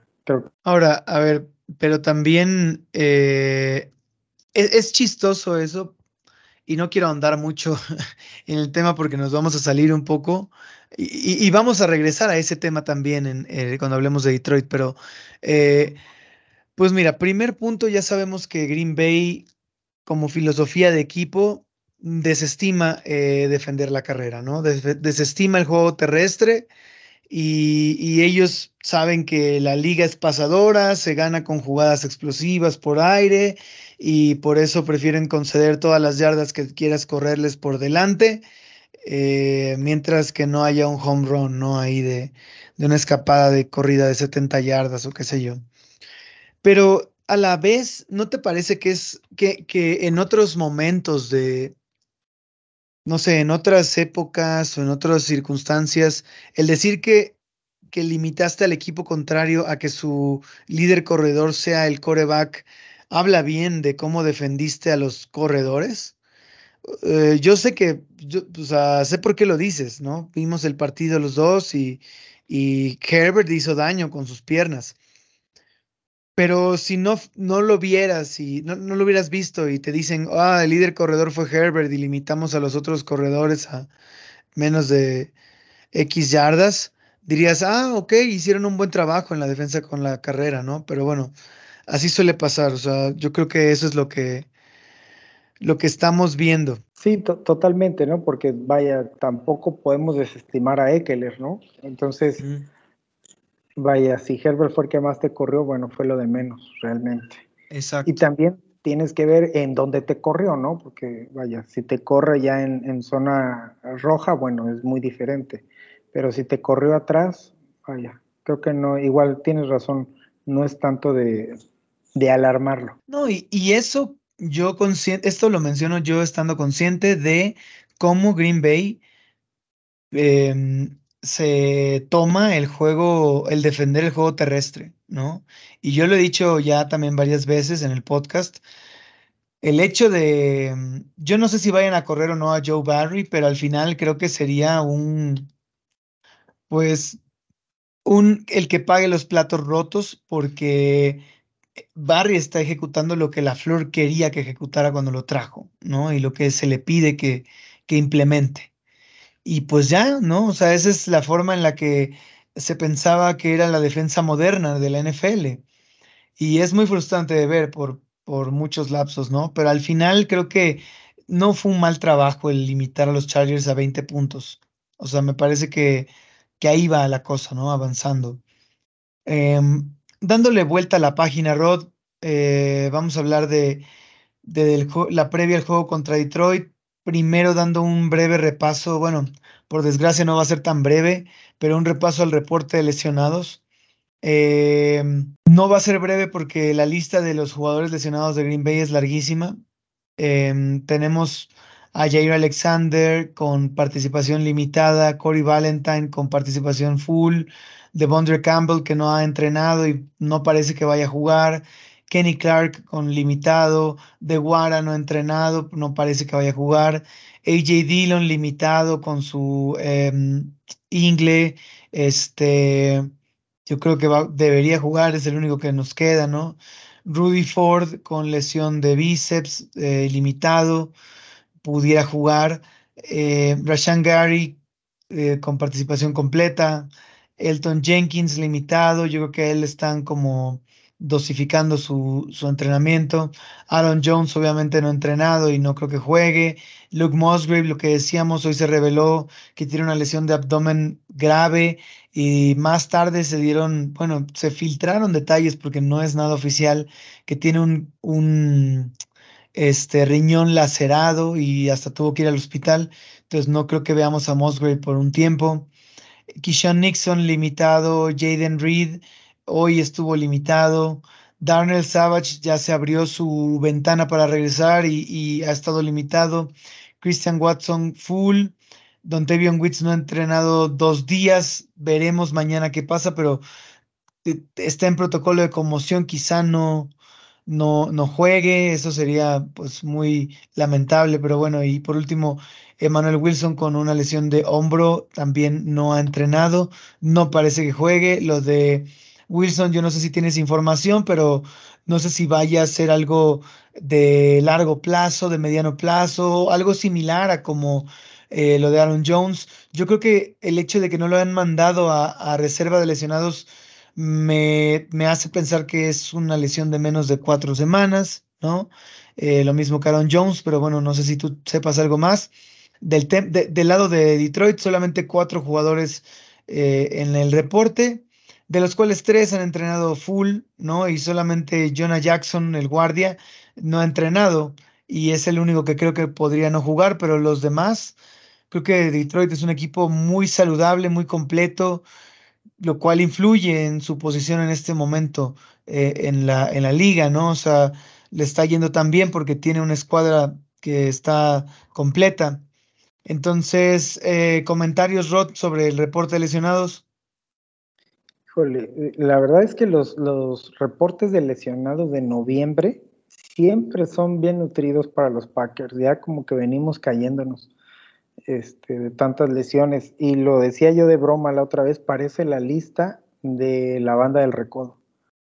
Ahora, a ver, pero también eh, es, chistoso eso, y no quiero ahondar mucho en el tema porque nos vamos a salir un poco y, vamos a regresar a ese tema también eh, cuando hablemos de Detroit, pero eh, pues mira, primer punto, ya sabemos que Green Bay como filosofía de equipo desestima eh, defender la carrera, ¿no? desestima el juego terrestre y, ellos saben que la liga es pasadora, se gana con jugadas explosivas por aire y por eso prefieren conceder todas las yardas que quieras correrles por delante, eh, mientras que no haya un home run, ¿no? Ahí de, de una escapada de corrida de 70 yardas o qué sé yo. Pero a la vez, ¿no te parece que es que, que en otros momentos de, no sé, en otras épocas o en otras circunstancias, el decir que, que limitaste al equipo contrario a que su líder corredor sea el coreback, habla bien de cómo defendiste a los corredores? Eh, yo sé que, yo, sé por qué lo dices, ¿no? Vimos el partido los dos y, y Herbert hizo daño con sus piernas. Pero si no, no lo vieras y no, no, lo hubieras visto y te dicen, ah, el líder corredor fue Herbert y limitamos a los otros corredores a menos de X yardas, dirías, ah, ok, hicieron un buen trabajo en la defensa con la carrera, ¿no? Pero bueno, así suele pasar. O sea, yo creo que eso es lo que, lo que estamos viendo. Sí, totalmente, ¿no? Porque vaya, tampoco podemos desestimar a Eckler, ¿no? Entonces. Vaya, si Herbert fue el que más te corrió, bueno, fue lo de menos, realmente. Exacto. Y también tienes que ver en dónde te corrió, ¿no? Porque, vaya, si te corre ya en, zona roja, bueno, es muy diferente. Pero si te corrió atrás, vaya, creo que no, igual tienes razón, no es tanto de, alarmarlo. No, y, eso yo consciente, esto lo menciono yo estando consciente de cómo Green Bay eh, se toma el juego, el defender el juego terrestre, ¿no? Y yo lo he dicho ya también varias veces en el podcast. El hecho de, mm, yo no sé si vayan a correr o no a Joe Barry, pero al final creo que sería un, pues, un, el que pague los platos rotos porque Barry está ejecutando lo que la Flor quería que ejecutara cuando lo trajo, ¿no? Y lo que se le pide que, que implemente. Y pues ya, ¿no? O sea, esa es la forma en la que se pensaba que era la defensa moderna de la NFL. Y es muy frustrante de ver por, por muchos lapsos, ¿no? Pero al final creo que no fue un mal trabajo el limitar a los Chargers a 20 puntos. O sea, me parece que, que ahí va la cosa, ¿no? Avanzando. Em, dándole vuelta a la página, Rod, eh, vamos a hablar de, la previa al juego contra Detroit primero dando un breve repaso, bueno, por desgracia no va a ser tan breve, pero un repaso al reporte de lesionados. Eh, no va a ser breve porque la lista de los jugadores lesionados de Green Bay es larguísima. Eh, tenemos a Jair Alexander con participación limitada, Corey Valentine con participación full, Devondre Campbell que no ha entrenado y no parece que vaya a jugar, Kenny Clark con limitado, De Guara no entrenado, no parece que vaya a jugar, AJ Dillon limitado con su em, ingle, este, yo creo que debería jugar, es el único que nos queda, ¿no? Rudy Ford con lesión de bíceps eh, limitado, pudiera jugar. Eh, Rashan Gary eh, con participación completa. Elton Jenkins limitado. Yo creo que él están como dosificando su, su, entrenamiento. Aaron Jones obviamente no entrenado y no creo que juegue. Luke Musgrave, lo que decíamos, hoy se reveló que tiene una lesión de abdomen grave y más tarde se dieron, bueno, se filtraron detalles porque no es nada oficial, que tiene un, un este, riñón lacerado y hasta tuvo que ir al hospital. Entonces no creo que veamos a Musgrave por un tiempo. Kishan Nixon limitado, Jaden Reed hoy estuvo limitado. Darnell Savage ya se abrió su ventana para regresar y, ha estado limitado. Christian Watson full. Don Tevion Witz no ha entrenado dos días. Veremos mañana qué pasa, pero está en protocolo de conmoción. Quizá no, no, no juegue. Eso sería pues muy lamentable. Pero bueno, y por último, Emmanuel Wilson con una lesión de hombro también no ha entrenado. No parece que juegue. Lo de Wilson, yo no sé si tienes información, pero no sé si vaya a ser algo de largo plazo, de mediano plazo, algo similar a como eh, lo de Aaron Jones. Yo creo que el hecho de que no lo han mandado a, reserva de lesionados me, hace pensar que es una lesión de menos de cuatro semanas, ¿no? Eh, lo mismo que Aaron Jones, pero bueno, no sé si tú sepas algo más. Del, lado de Detroit, solamente cuatro jugadores eh, en el reporte de los cuales tres han entrenado full, ¿no? Y solamente Jonah Jackson, el guardia, no ha entrenado y es el único que creo que podría no jugar, pero los demás, creo que Detroit es un equipo muy saludable, muy completo, lo cual influye en su posición en este momento eh, en, la, en la liga, ¿no? O sea, le está yendo tan bien porque tiene una escuadra que está completa. Entonces, eh, comentarios, Rod, sobre el reporte de lesionados. Eh, la verdad es que los, reportes de lesionados de noviembre siempre son bien nutridos para los Packers, ya como que venimos cayéndonos este, de tantas lesiones. Y lo decía yo de broma la otra vez, parece la lista de la banda del recodo.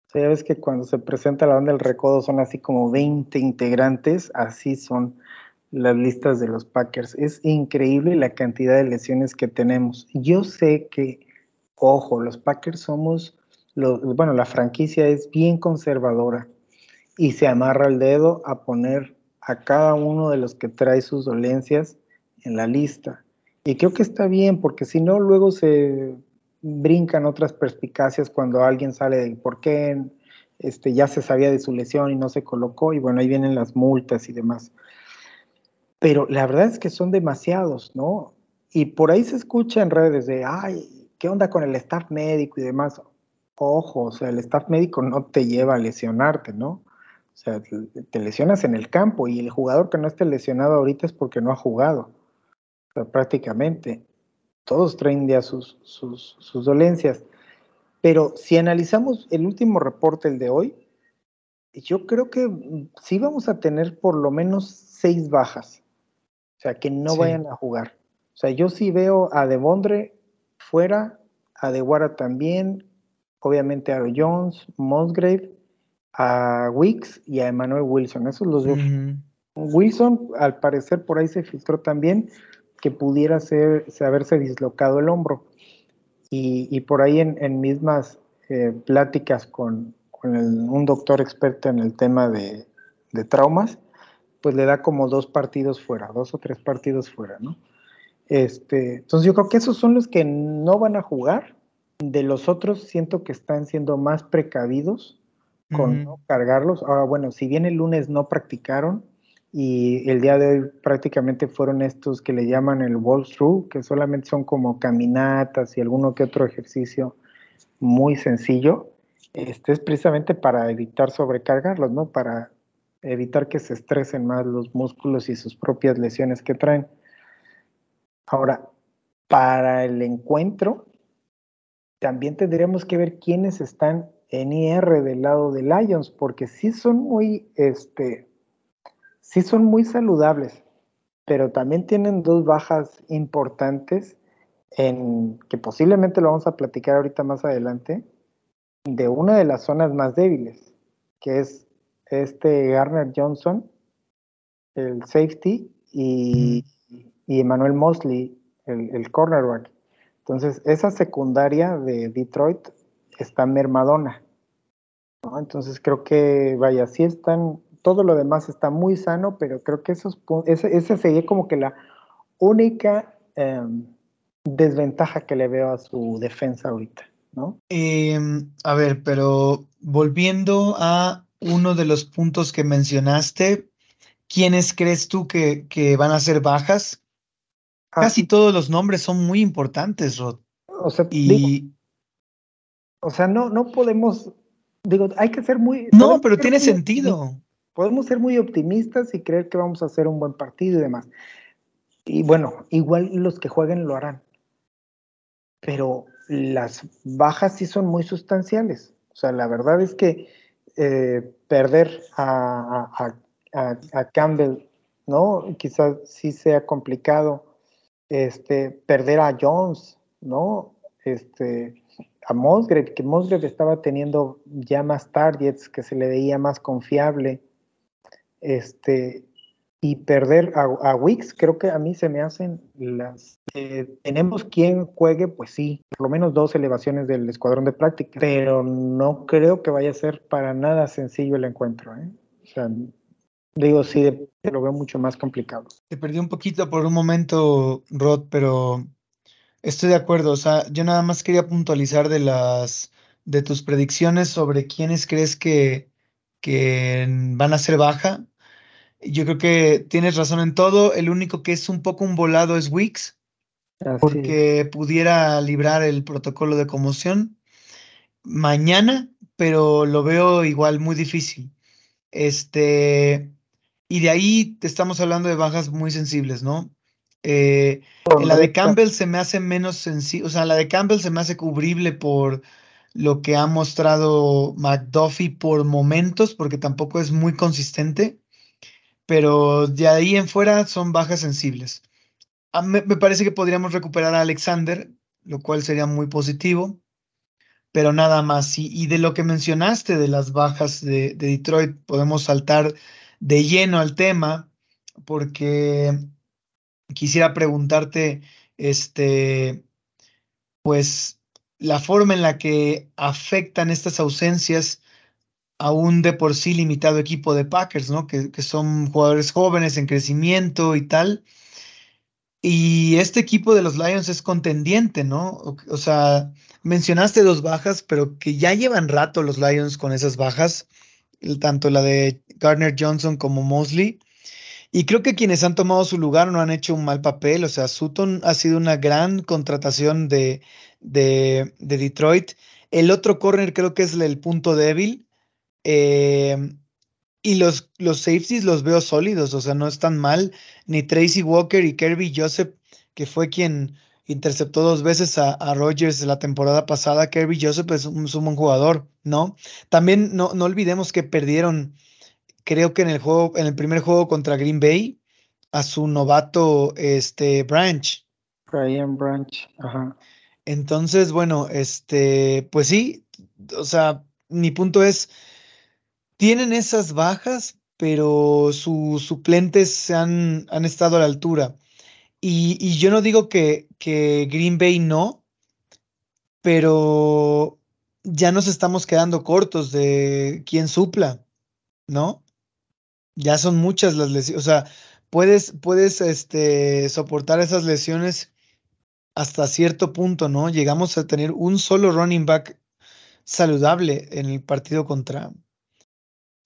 O sea, ya ves que cuando se presenta la banda del recodo son así como 20 integrantes, así son las listas de los Packers. Es increíble la cantidad de lesiones que tenemos. Yo sé que Ojo, los Packers somos, bueno, la franquicia es bien conservadora y se amarra el dedo a poner a cada uno de los que trae sus dolencias en la lista. Y creo que está bien, porque si no, luego se brincan otras perspicacias cuando alguien sale del por qué este, ya se sabía de su lesión y no se colocó, y bueno, ahí vienen las multas y demás. Pero la verdad es que son demasiados, ¿no? Y por ahí se escucha en redes de, ay, ¿qué onda con el staff médico y demás? Ojo, o sea, el staff médico no te lleva a lesionarte, ¿no? O sea, te lesionas en el campo y el jugador que no esté lesionado ahorita es porque no ha jugado. O sea, prácticamente todos traen ya sus, sus, sus dolencias. Pero si analizamos el último reporte, el de hoy, yo creo que sí vamos a tener por lo menos seis bajas. O sea, que no vayan a jugar. O sea, yo sí veo a Devondre fuera, a Dewara también, obviamente a Jones, Musgrave, a Wicks y a Emmanuel Wilson. Esos los dos. Wilson, al parecer, por ahí se filtró también que pudiera ser, haberse dislocado el hombro. Y, por ahí en, mismas eh, pláticas con, un doctor experto en el tema de, de, traumas, pues le da como dos partidos fuera, dos o tres partidos fuera, ¿no? Este, entonces yo creo que esos son los que no van a jugar. De los otros siento que están siendo más precavidos con no cargarlos. Ahora, bueno, si bien el lunes no practicaron y el día de hoy prácticamente fueron estos que le llaman el walk-through, que solamente son como caminatas y alguno que otro ejercicio muy sencillo, este es precisamente para evitar sobrecargarlos, ¿no? Para evitar que se estresen más los músculos y sus propias lesiones que traen. Ahora, para el encuentro, también tendríamos que ver quiénes están en IR del lado de Lions, porque sí son muy, este, sí son muy saludables, pero también tienen dos bajas importantes en que posiblemente lo vamos a platicar ahorita más adelante, de una de las zonas más débiles, que es este Garner Johnson, el safety, y, Emmanuel Mosley, el, cornerback. Entonces, esa secundaria de Detroit está mermadona. Entonces, creo que, vaya, sí están, todo lo demás está muy sano, pero creo que esos, ese, ese sería como que la única em, desventaja que le veo a su defensa ahorita, ¿no? Em, a ver, pero volviendo a uno de los puntos que mencionaste, ¿quiénes crees tú que, que van a ser bajas? Ah, Casi todos los nombres son muy importantes, Rod. O sea, y... o sea no, no podemos, digo, hay que ser muy... No, pero tiene sentido. Podemos ser muy optimistas y creer que vamos a hacer un buen partido y demás. Y bueno, igual los que jueguen lo harán. Pero las bajas sí son muy sustanciales. O sea, la verdad es que eh, perder a, Campbell, ¿no? Quizás sí sea complicado. Este, perder a Jones, ¿no? Este, a Mosgrave, que Mosgrave estaba teniendo ya más targets, que se le veía más confiable. Este, y perder a, a Wix, creo que a mí se me hacen las... Tenemos quien juegue, pues sí, por lo menos dos elevaciones del escuadrón de práctica, pero no creo que vaya a ser para nada sencillo el encuentro. ¿eh? O sea, digo, sí, lo veo mucho más complicado. Te perdí un poquito por un momento, Rod, pero estoy de acuerdo. O sea, yo nada más quería puntualizar de las de tus predicciones sobre quiénes crees que, que van a ser baja yo creo que tienes razón en todo. El único que es un poco un volado es Wix, porque pudiera librar el protocolo de conmoción mañana, pero lo veo igual muy difícil. Este, y de ahí estamos hablando de bajas muy sensibles, ¿no? Eh, la de Campbell se me hace menos sensible, o sea, la de Campbell se me hace cubrible por lo que ha mostrado McDuffie por momentos, porque tampoco es muy consistente pero de ahí en fuera son bajas sensibles. me, parece que podríamos recuperar a Alexander, lo cual sería muy positivo, pero nada más. Y, de lo que mencionaste de las bajas de, Detroit, podemos saltar de lleno al tema, porque quisiera preguntarte, este, pues, la forma en la que afectan estas ausencias a un de por sí limitado equipo de Packers, ¿no? Que, son jugadores jóvenes en crecimiento y tal. Y este equipo de los Lions es contendiente, ¿no? O, sea, mencionaste dos bajas, pero que ya llevan rato los Lions con esas bajas, tanto la de Gardner Johnson como Mosley. Y creo que quienes han tomado su lugar no han hecho un mal papel. O sea, Sutton ha sido una gran contratación de, de, de Detroit. El otro corner creo que es el punto débil. Eh, y los, los safeties los veo sólidos, o sea, no están mal. Ni Tracy Walker y Kirby Joseph, que fue quien interceptó dos veces a, a Rogers la temporada pasada. Kirby Joseph es un, buen jugador, ¿no? También no, no olvidemos que perdieron, creo que en el juego, en el primer juego contra Green Bay, a su novato este Branch. Brian Branch, ajá. Entonces, bueno, este, pues sí, o sea, mi punto es tienen esas bajas, pero sus suplentes han, han estado a la altura. Y, yo no digo que, que, Green Bay no, pero ya nos estamos quedando cortos de quién supla, ¿no? Ya son muchas las lesiones, o sea, puedes, puedes este, soportar esas lesiones hasta cierto punto, ¿no? Llegamos a tener un solo running back saludable en el partido contra,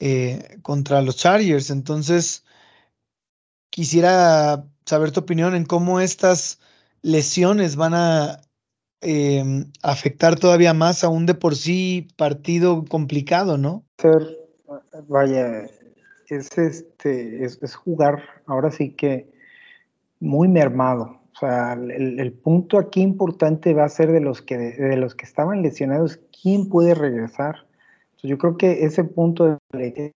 eh, contra los Chargers. Entonces, quisiera saber tu opinión en cómo estas lesiones van a em, afectar todavía más a un de por sí partido complicado, ¿no? vaya, es este, es, jugar ahora sí que muy mermado. O sea, el, punto aquí importante va a ser de los que de los que estaban lesionados, quién puede regresar yo creo que ese punto de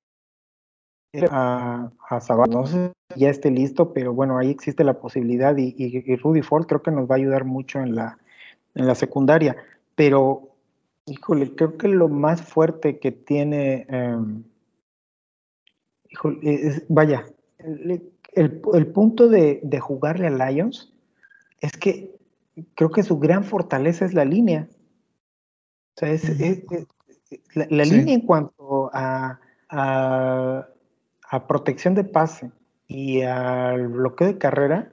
a, a no sé si ya esté listo, pero bueno, ahí existe la posibilidad y, Rudy Ford creo que nos va a ayudar mucho en la, en la secundaria. Pero, híjole, creo que lo más fuerte que tiene em, vaya, el, punto de, jugarle a Lions es que creo que su gran fortaleza es la línea. O sea, es, la, línea en cuanto a, a, protección de pase y al bloqueo de carrera,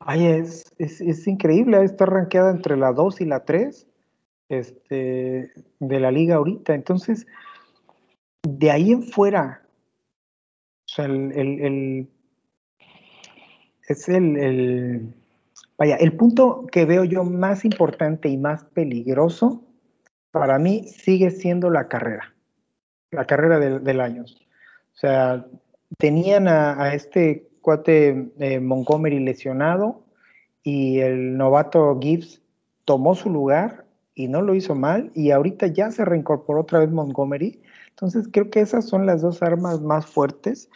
ay, es, es, increíble. Está rankeada entre la 2 y la 3 este, de la liga ahorita. Entonces, de ahí en fuera, o sea, el, es el, vaya, el punto que veo yo más importante y más peligroso para mí sigue siendo la carrera, la carrera del, año. O sea, tenían a, este cuate eh, Montgomery lesionado y el novato Gibbs tomó su lugar y no lo hizo mal y ahorita ya se reincorporó otra vez Montgomery. Entonces creo que esas son las dos armas más fuertes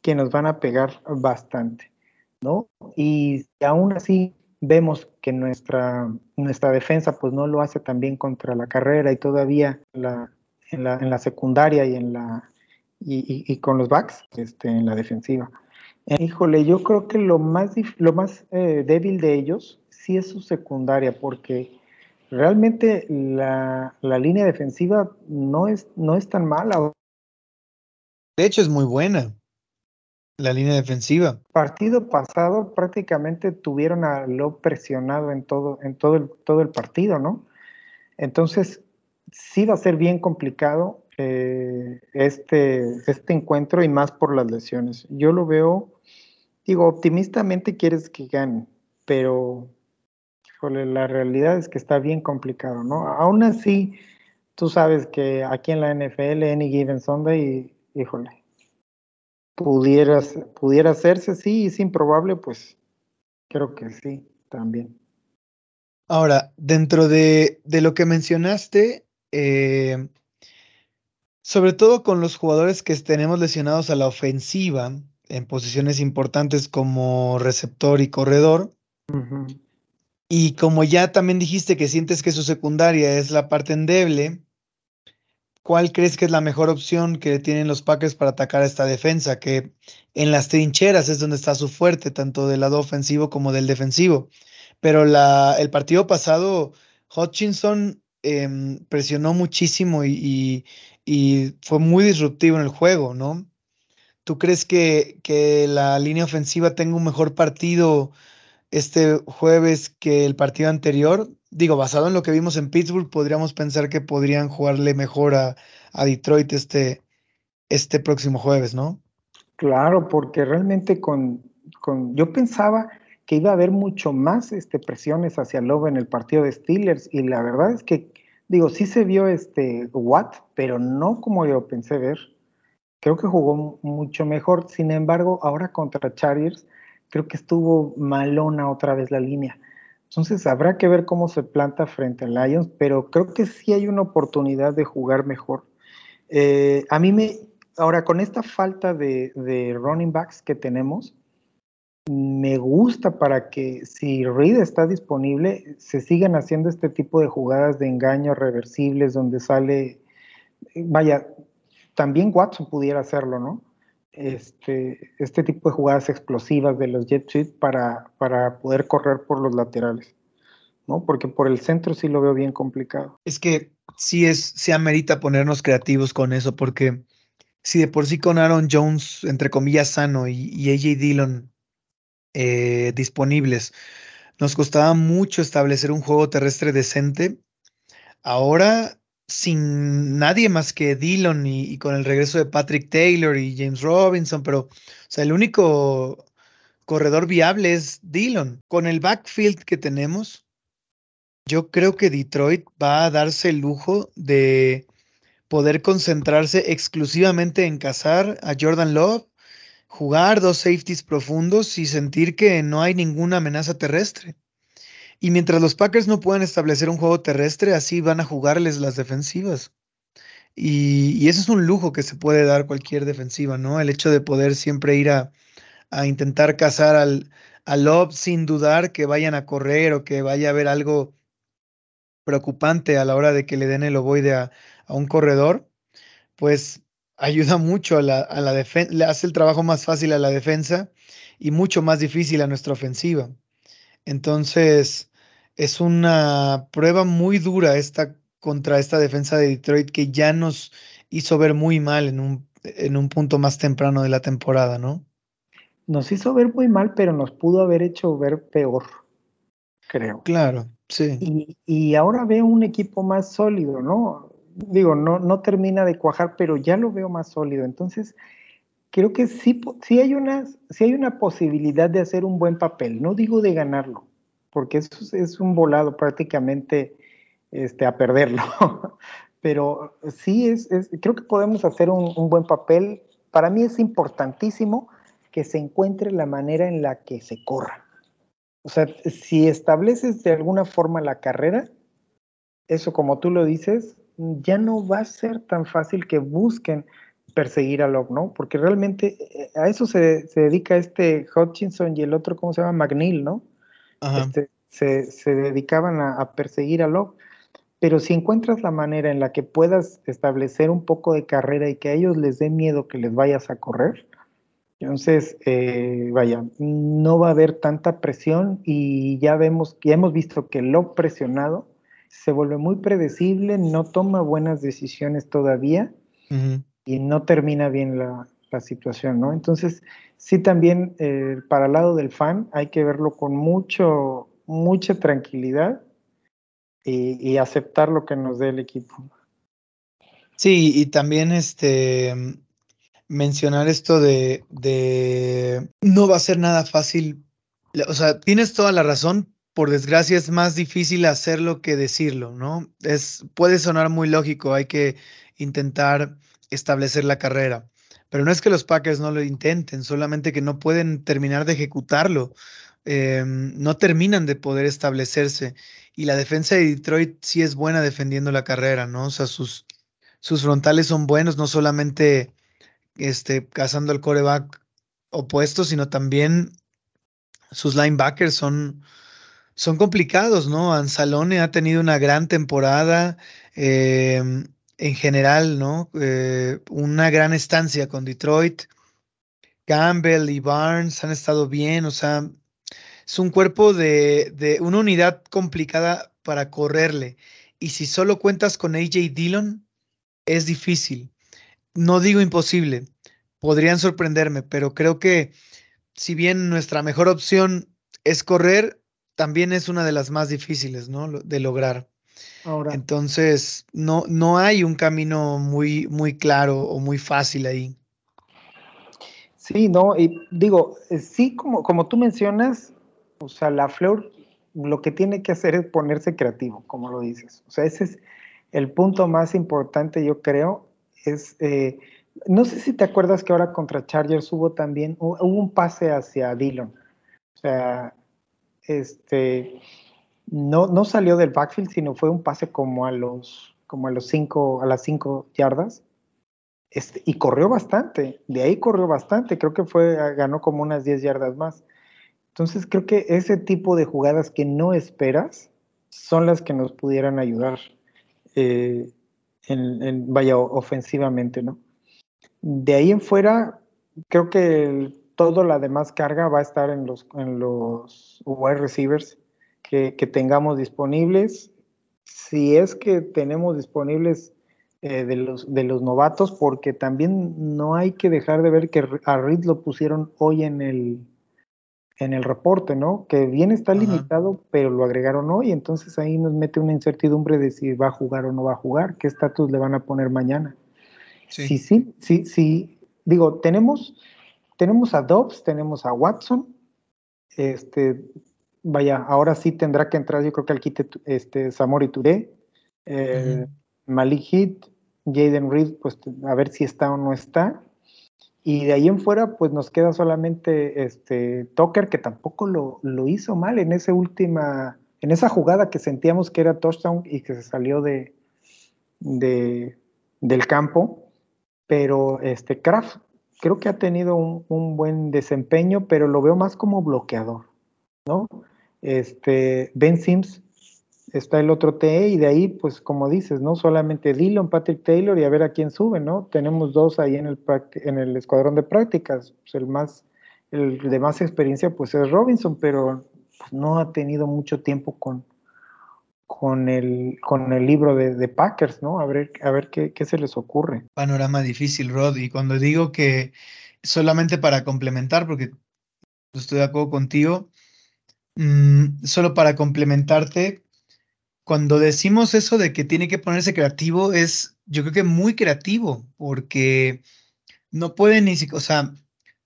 que nos van a pegar bastante, ¿no? Y aún así vemos que nuestra, nuestra defensa pues no lo hace tan bien contra la carrera y todavía la, en, la, en, la, secundaria y en la y, y, con los backs este, en la defensiva. híjole, yo creo que lo más, lo más eh, débil de ellos sí es su secundaria, porque realmente la, la, línea defensiva no es, no es tan mala. De hecho, es muy buena la línea defensiva. Partido pasado prácticamente tuvieron a lo presionado en todo, en todo el, todo el partido, ¿no? Entonces, sí va a ser bien complicado eh, este, este encuentro y más por las lesiones. Yo lo veo, digo, optimistamente quieres que gane, pero la realidad es que está bien complicado, ¿no? Aún así, tú sabes que aquí en la NFL, any given Sunday, híjole, Pudiera, pudiera hacerse, sí, es improbable, pues creo que sí, también. Ahora, dentro de, de lo que mencionaste, eh, sobre todo con los jugadores que tenemos lesionados a la ofensiva, en posiciones importantes como receptor y corredor, y como ya también dijiste que sientes que su secundaria es la parte endeble, ¿cuál crees que es la mejor opción que tienen los Packers para atacar a esta defensa? Que en las trincheras es donde está su fuerte, tanto del lado ofensivo como del defensivo. Pero la, el partido pasado, Hutchinson em, presionó muchísimo y, fue muy disruptivo en el juego, ¿no? ¿Tú crees que, que la línea ofensiva tenga un mejor partido este jueves que el partido anterior? Digo, basado en lo que vimos en Pittsburgh, podríamos pensar que podrían jugarle mejor a, Detroit este, este próximo jueves, ¿no? Claro, porque realmente con, con, yo pensaba que iba a haber mucho más este, presiones hacia Love en el partido de Steelers y la verdad es que, digo, sí se vio este Watt, pero no como yo pensé ver. Creo que jugó mucho mejor, sin embargo, ahora contra Chargers, creo que estuvo malona otra vez la línea. Entonces habrá que ver cómo se planta frente a Lions, pero creo que sí hay una oportunidad de jugar mejor. Eh, a mí me, ahora con esta falta de, running backs que tenemos, me gusta para que si Reed está disponible, se sigan haciendo este tipo de jugadas de engaño reversibles donde sale, vaya, también Watson pudiera hacerlo, ¿no? Este, este tipo de jugadas explosivas de los jet para, para poder correr por los laterales. ¿no? Porque por el centro sí lo veo bien complicado. Es que sí es, se amerita ponernos creativos con eso, porque si de por sí con Aaron Jones, entre comillas, sano y, y AJ Dillon eh, disponibles, nos costaba mucho establecer un juego terrestre decente. Ahora sin nadie más que Dillon y, con el regreso de Patrick Taylor y James Robinson, pero o sea, el único corredor viable es Dillon. Con el backfield que tenemos, yo creo que Detroit va a darse el lujo de poder concentrarse exclusivamente en cazar a Jordan Love, jugar dos safeties profundos y sentir que no hay ninguna amenaza terrestre. Y mientras los Packers no puedan establecer un juego terrestre, así van a jugarles las defensivas. Y, eso es un lujo que se puede dar cualquier defensiva, ¿no? El hecho de poder siempre ir a, intentar cazar al, al sin dudar que vayan a correr o que vaya a haber algo preocupante a la hora de que le den el ovoide a, a un corredor, pues ayuda mucho a la, a la defensa, le hace el trabajo más fácil a la defensa y mucho más difícil a nuestra ofensiva. Entonces, es una prueba muy dura esta contra esta defensa de Detroit que ya nos hizo ver muy mal en un, en un punto más temprano de la temporada, ¿no? Nos hizo ver muy mal, pero nos pudo haber hecho ver peor, creo. Claro, sí. Y, y ahora veo un equipo más sólido, ¿no? Digo, no, no termina de cuajar, pero ya lo veo más sólido. Entonces, creo que sí, sí, hay una, sí hay una posibilidad de hacer un buen papel. No digo de ganarlo, porque eso es un volado prácticamente este, a perderlo. Pero sí, es, creo que podemos hacer un, un, buen papel. Para mí es importantísimo que se encuentre la manera en la que se corra. O sea, si estableces de alguna forma la carrera, eso como tú lo dices, ya no va a ser tan fácil que busquen perseguir a Locke, ¿no? Porque realmente eh, a eso se, se, dedica este Hutchinson y el otro, ¿cómo se llama? McNeil, ¿no? Este, se, se, dedicaban a, a perseguir a Locke. Pero si encuentras la manera en la que puedas establecer un poco de carrera y que a ellos les dé miedo que les vayas a correr, entonces, eh, vaya, no va a haber tanta presión y ya vemos, ya hemos visto que lo presionado se vuelve muy predecible, no toma buenas decisiones todavía y no termina bien la, la, situación, ¿no? Entonces, sí también eh, para el lado del fan hay que verlo con mucho, mucha tranquilidad y, aceptar lo que nos dé el equipo. Sí, y también este mencionar esto de, de no va a ser nada fácil. O sea, tienes toda la razón. Por desgracia es más difícil hacerlo que decirlo, ¿no? Es, puede sonar muy lógico, hay que intentar establecer la carrera. Pero no es que los Packers no lo intenten, solamente que no pueden terminar de ejecutarlo. Eh, no terminan de poder establecerse. Y la defensa de Detroit sí es buena defendiendo la carrera, ¿no? O sea, sus, sus frontales son buenos, no solamente este, cazando el coreback opuesto, sino también sus linebackers son, son complicados, ¿no? Anzalone ha tenido una gran temporada eh, en general, ¿no? Eh, una gran estancia con Detroit. Campbell y Barnes han estado bien, o sea, es un cuerpo de, de, una unidad complicada para correrle. Y si solo cuentas con AJ Dillon, es difícil. No digo imposible, podrían sorprenderme, pero creo que si bien nuestra mejor opción es correr, también es una de las más difíciles, ¿no? De lograr. Ahora. Entonces, no, no hay un camino muy, muy claro o muy fácil ahí. Sí, no, y digo, eh, sí, como, como tú mencionas, o sea, la Fleur lo que tiene que hacer es ponerse creativo, como lo dices. O sea, ese es el punto más importante, yo creo. Es, eh, no sé si te acuerdas que ahora contra Chargers hubo también, hubo un pase hacia Dillon. O sea, este, no, no salió del backfield, sino fue un pase como a los, como a los cinco, a las cinco yardas. Este, y corrió bastante, de ahí corrió bastante, creo que fue, ganó como unas 10 yardas más. Entonces creo que ese tipo de jugadas que no esperas son las que nos pudieran ayudar eh, en, vaya ofensivamente, ¿no? De ahí en fuera, creo que toda la demás carga va a estar en los, en los wide receivers que, que tengamos disponibles. Si es que tenemos disponibles eh, de, los, de los novatos, porque también no hay que dejar de ver que a Reed lo pusieron hoy en el, en el reporte, ¿no? Que bien está limitado, pero lo agregaron hoy, entonces ahí nos mete una incertidumbre de si va a jugar o no va a jugar, qué estatus le van a poner mañana. Sí, sí, sí, sí. Digo, tenemos, tenemos a Dobbs, tenemos a Watson, este, vaya, ahora sí tendrá que entrar, yo creo que al quite este, Samori Touré, eh, Malik Heath, Jaden Reed, pues a ver si está o no está. Y de ahí en fuera, pues nos queda solamente este Tucker, que tampoco lo, lo, hizo mal en esa última, en esa jugada que sentíamos que era touchdown y que se salió de, de del campo. Pero este Kraft creo que ha tenido un, un, buen desempeño, pero lo veo más como bloqueador, ¿no? Este Ben Sims está el otro TE y de ahí, pues como dices, no solamente Dillon, Patrick Taylor y a ver a quién sube, ¿no? Tenemos dos ahí en el, en el escuadrón de prácticas, pues el más, el de más experiencia pues es Robinson, pero no ha tenido mucho tiempo con, con, el, con el libro de, Packers, ¿no? A ver, a ver qué, qué se les ocurre. Panorama difícil, Rod, y cuando digo que solamente para complementar, porque estoy de acuerdo contigo, mm, solo para complementarte, cuando decimos eso de que tiene que ponerse creativo, es yo creo que muy creativo, porque no puede ni siquiera, o sea,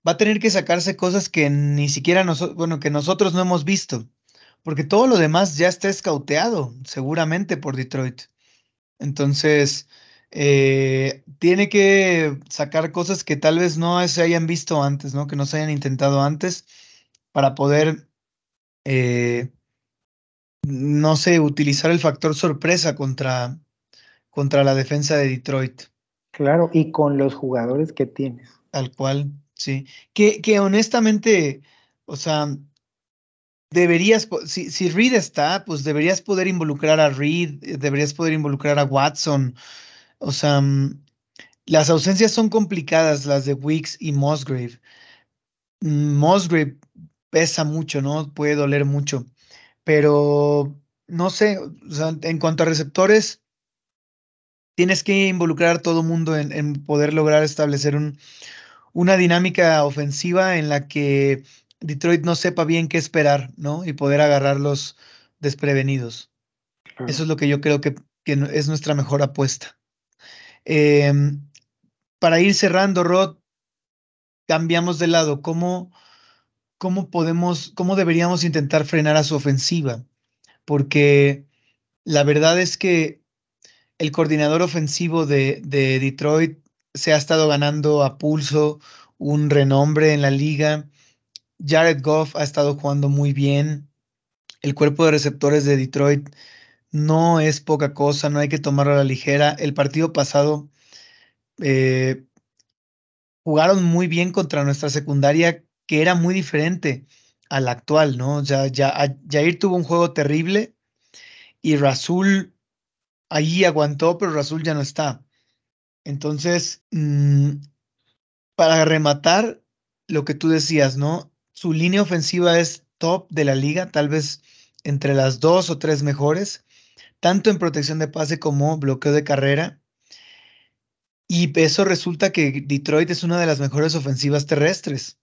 va a tener que sacarse cosas que ni siquiera nosotros, bueno, que nosotros no hemos visto, porque todo lo demás ya está escauteado, seguramente por Detroit. Entonces, eh, tiene que sacar cosas que tal vez no se hayan visto antes, ¿no? Que no se hayan intentado antes para poder eh, no sé, utilizar el factor sorpresa contra, contra la defensa de Detroit. Claro, y con los jugadores que tienes. Tal cual, sí. Que, que honestamente, o sea, deberías, si, si Reed está, pues deberías poder involucrar a Reed, deberías poder involucrar a Watson. O sea, mm, las ausencias son complicadas, las de Wicks y Musgrave. Mm, Musgrave pesa mucho, ¿no? Puede doler mucho pero no sé, en cuanto a receptores, tienes que involucrar a todo mundo en, poder lograr establecer una dinámica ofensiva en la que Detroit no sepa bien qué esperar, ¿no? Y poder agarrarlos desprevenidos. Eso es lo que yo creo que, es nuestra mejor apuesta. Em, para ir cerrando, Rod, cambiamos de lado. ¿Cómo, cómo podemos, cómo deberíamos intentar frenar a su ofensiva, porque la verdad es que el coordinador ofensivo de, de Detroit se ha estado ganando a pulso un renombre en la liga. Jared Goff ha estado jugando muy bien. El cuerpo de receptores de Detroit no es poca cosa, no hay que tomarlo a la ligera. El partido pasado eh, jugaron muy bien contra nuestra secundaria que era muy diferente al actual, ¿no? Ya, ya, Jair tuvo un juego terrible y Rasul ahí aguantó, pero Rasul ya no está. Entonces, mm, para rematar lo que tú decías, ¿no? Su línea ofensiva es top de la liga, tal vez entre las dos o tres mejores, tanto en protección de pase como bloqueo de carrera. Y eso resulta que Detroit es una de las mejores ofensivas terrestres.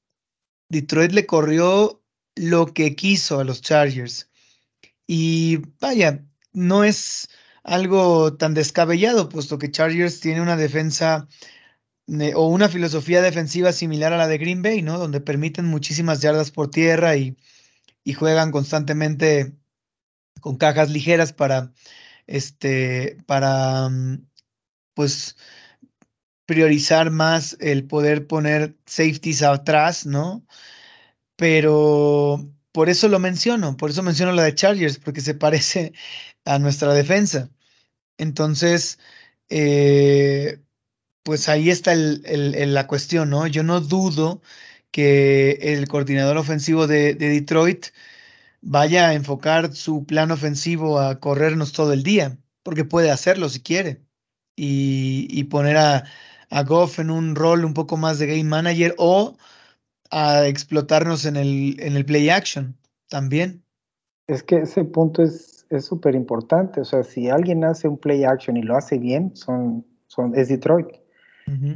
Detroit le corrió lo que quiso a los Chargers. Y vaya, no es algo tan descabellado, puesto que Chargers tiene una defensa eh, o una filosofía defensiva similar a la de Green Bay, ¿no? Donde permiten muchísimas yardas por tierra y, juegan constantemente con cajas ligeras para, este, para, mm, pues, priorizar más el poder poner safeties atrás, ¿no? Pero por eso lo menciono, por eso menciono la de Chargers, porque se parece a nuestra defensa. Entonces, eh, pues ahí está la cuestión, ¿no? Yo no dudo que el coordinador ofensivo de, Detroit vaya a enfocar su plan ofensivo a corrernos todo el día, porque puede hacerlo si quiere, y poner a, a Goff en un rol un poco más de game manager o a explotarnos en el, en el play action también. Es que ese punto es súper importante. O sea, si alguien hace un play action y lo hace bien, son, son, es Detroit.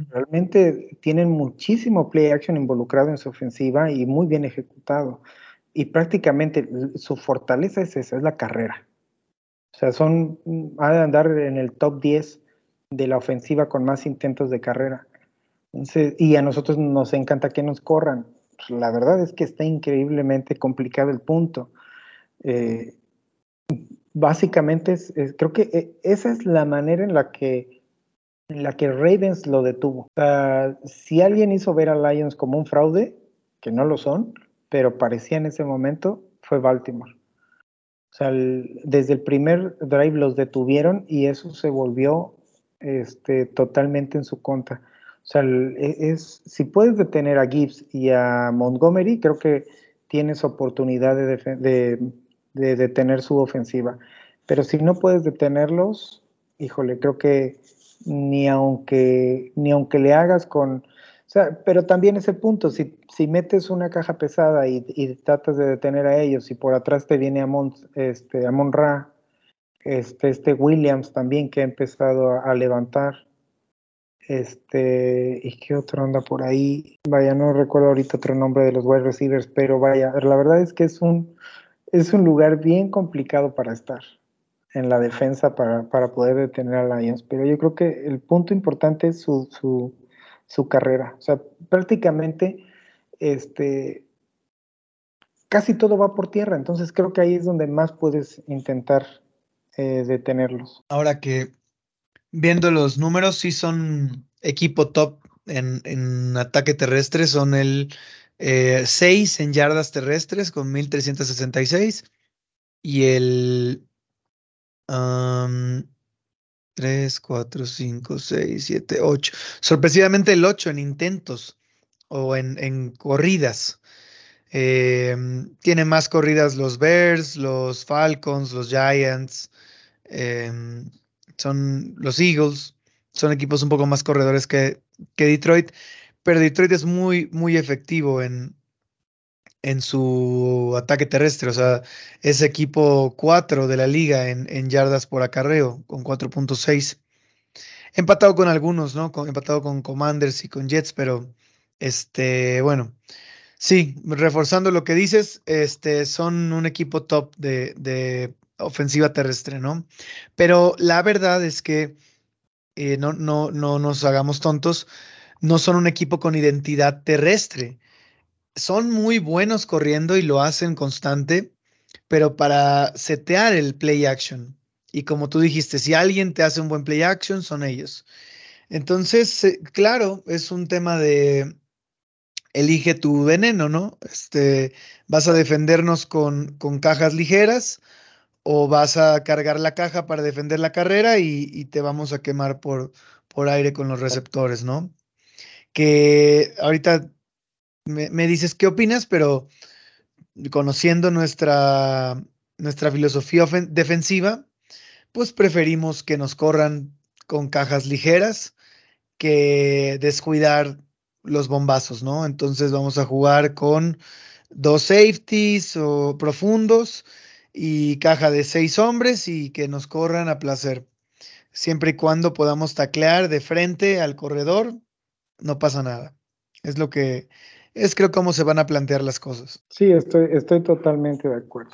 Realmente tienen muchísimo play action involucrado en su ofensiva y muy bien ejecutado. Y prácticamente su fortaleza es esa, es la carrera. O sea, son, ha de andar en el top 10 de la ofensiva con más intentos de carrera. y a nosotros nos encanta que nos corran. La verdad es que está increíblemente complicado el punto. Eh, básicamente, es, creo que eh, esa es la manera en la que, en la que Ravens lo detuvo. si alguien hizo ver a Lions como un fraude, que no lo son, pero parecía en ese momento, fue Baltimore. O sea, desde el primer drive los detuvieron y eso se volvió este, totalmente en su contra. O sea, e, es, si puedes detener a Gibbs y a Montgomery, creo que tienes oportunidad de, de, detener su ofensiva. Pero si no puedes detenerlos, híjole, creo que ni aunque, ni aunque le hagas con... O sea, pero también ese punto, si, si metes una caja pesada y, y, tratas de detener a ellos y por atrás te viene Amon, este, Amon Ra, este, este Williams también que ha empezado a, levantar, este, ¿y qué otro anda por ahí? Vaya, no recuerdo ahorita otro nombre de los wide receivers, pero vaya, la verdad es que es un, es un lugar bien complicado para estar en la defensa para, para, poder detener a Lions, pero yo creo que el punto importante es su, su, su carrera. O sea, prácticamente este, casi todo va por tierra, entonces creo que ahí es donde más puedes intentar eh, detenerlos. Ahora que viendo los números, sí son equipo top en, en ataque terrestre, son el 6 eh, en yardas terrestres con 1366 y el 3, 4, 5, 6, 7, 8. Sorpresivamente el 8 en intentos o en, en corridas. Eh, tiene más corridas los Bears, los Falcons, los Giants, eh, son los Eagles, son equipos un poco más corredores que, que Detroit, pero Detroit es muy, muy efectivo en, en su ataque terrestre. O sea, es equipo 4 de la liga en, yardas por acarreo, con 4.6. Empatado con algunos, ¿no? Empatado con Commanders y con Jets, pero este, bueno. Sí, reforzando lo que dices, este, son un equipo top de ofensiva terrestre, ¿no? Pero la verdad es que eh, no, no, no nos hagamos tontos, no son un equipo con identidad terrestre son muy buenos corriendo y lo hacen constante, pero para setear el play action. Y como tú dijiste, si alguien te hace un buen play action, son ellos. Entonces, eh, claro, es un tema de elige tu veneno, ¿no? Este, vas a defendernos con, con cajas ligeras o vas a cargar la caja para defender la carrera y, te vamos a quemar por, por aire con los receptores, ¿no? Que ahorita me, dices qué opinas, pero conociendo nuestra, nuestra filosofía defensiva, pues preferimos que nos corran con cajas ligeras que descuidar los bombazos, ¿no? Entonces vamos a jugar con dos safeties o profundos y caja de seis hombres y que nos corran a placer. Siempre y cuando podamos taclear de frente al corredor, no pasa nada. Es lo que es creo cómo se van a plantear las cosas. Sí, estoy, estoy totalmente de acuerdo.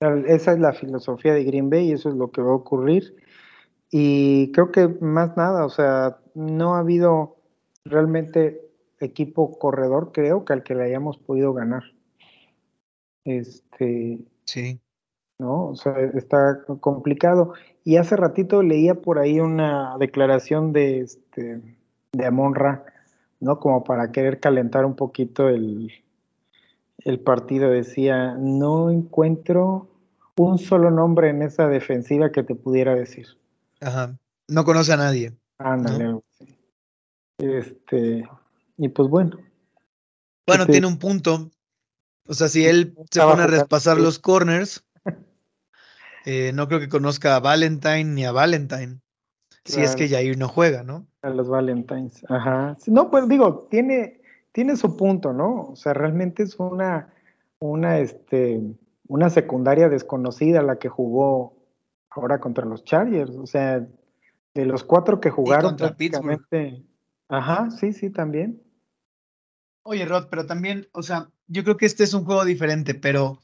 Esa es la filosofía de Green Bay y eso es lo que va a ocurrir. Y creo que más nada, o sea, no ha habido realmente equipo corredor, creo que al que le hayamos podido ganar. Este. Sí. ¿No? O sea, está complicado. Y hace ratito leía por ahí una declaración de, este, de Amon Ra, ¿no? Como para querer calentar un poquito el, el partido. Decía, no encuentro un solo nombre en esa defensiva que te pudiera decir. Ajá. No conoce a nadie. Ándale. Este, y pues bueno. Bueno, este tiene un punto. O sea, si él se pone a repasar los corners, eh, no creo que conozca a Valentine ni a Valentine. Si es que Jair no juega, ¿no? A los Valentines, ajá. No, pues digo, tiene, tiene su punto, ¿no? O sea, realmente es una, una, este, una secundaria desconocida la que jugó ahora contra los Chargers. O sea, de los cuatro que jugaron. contra Pittsburgh. Ajá, sí, sí, también. Oye, Rod, pero también, o sea, yo creo que este es un juego diferente, pero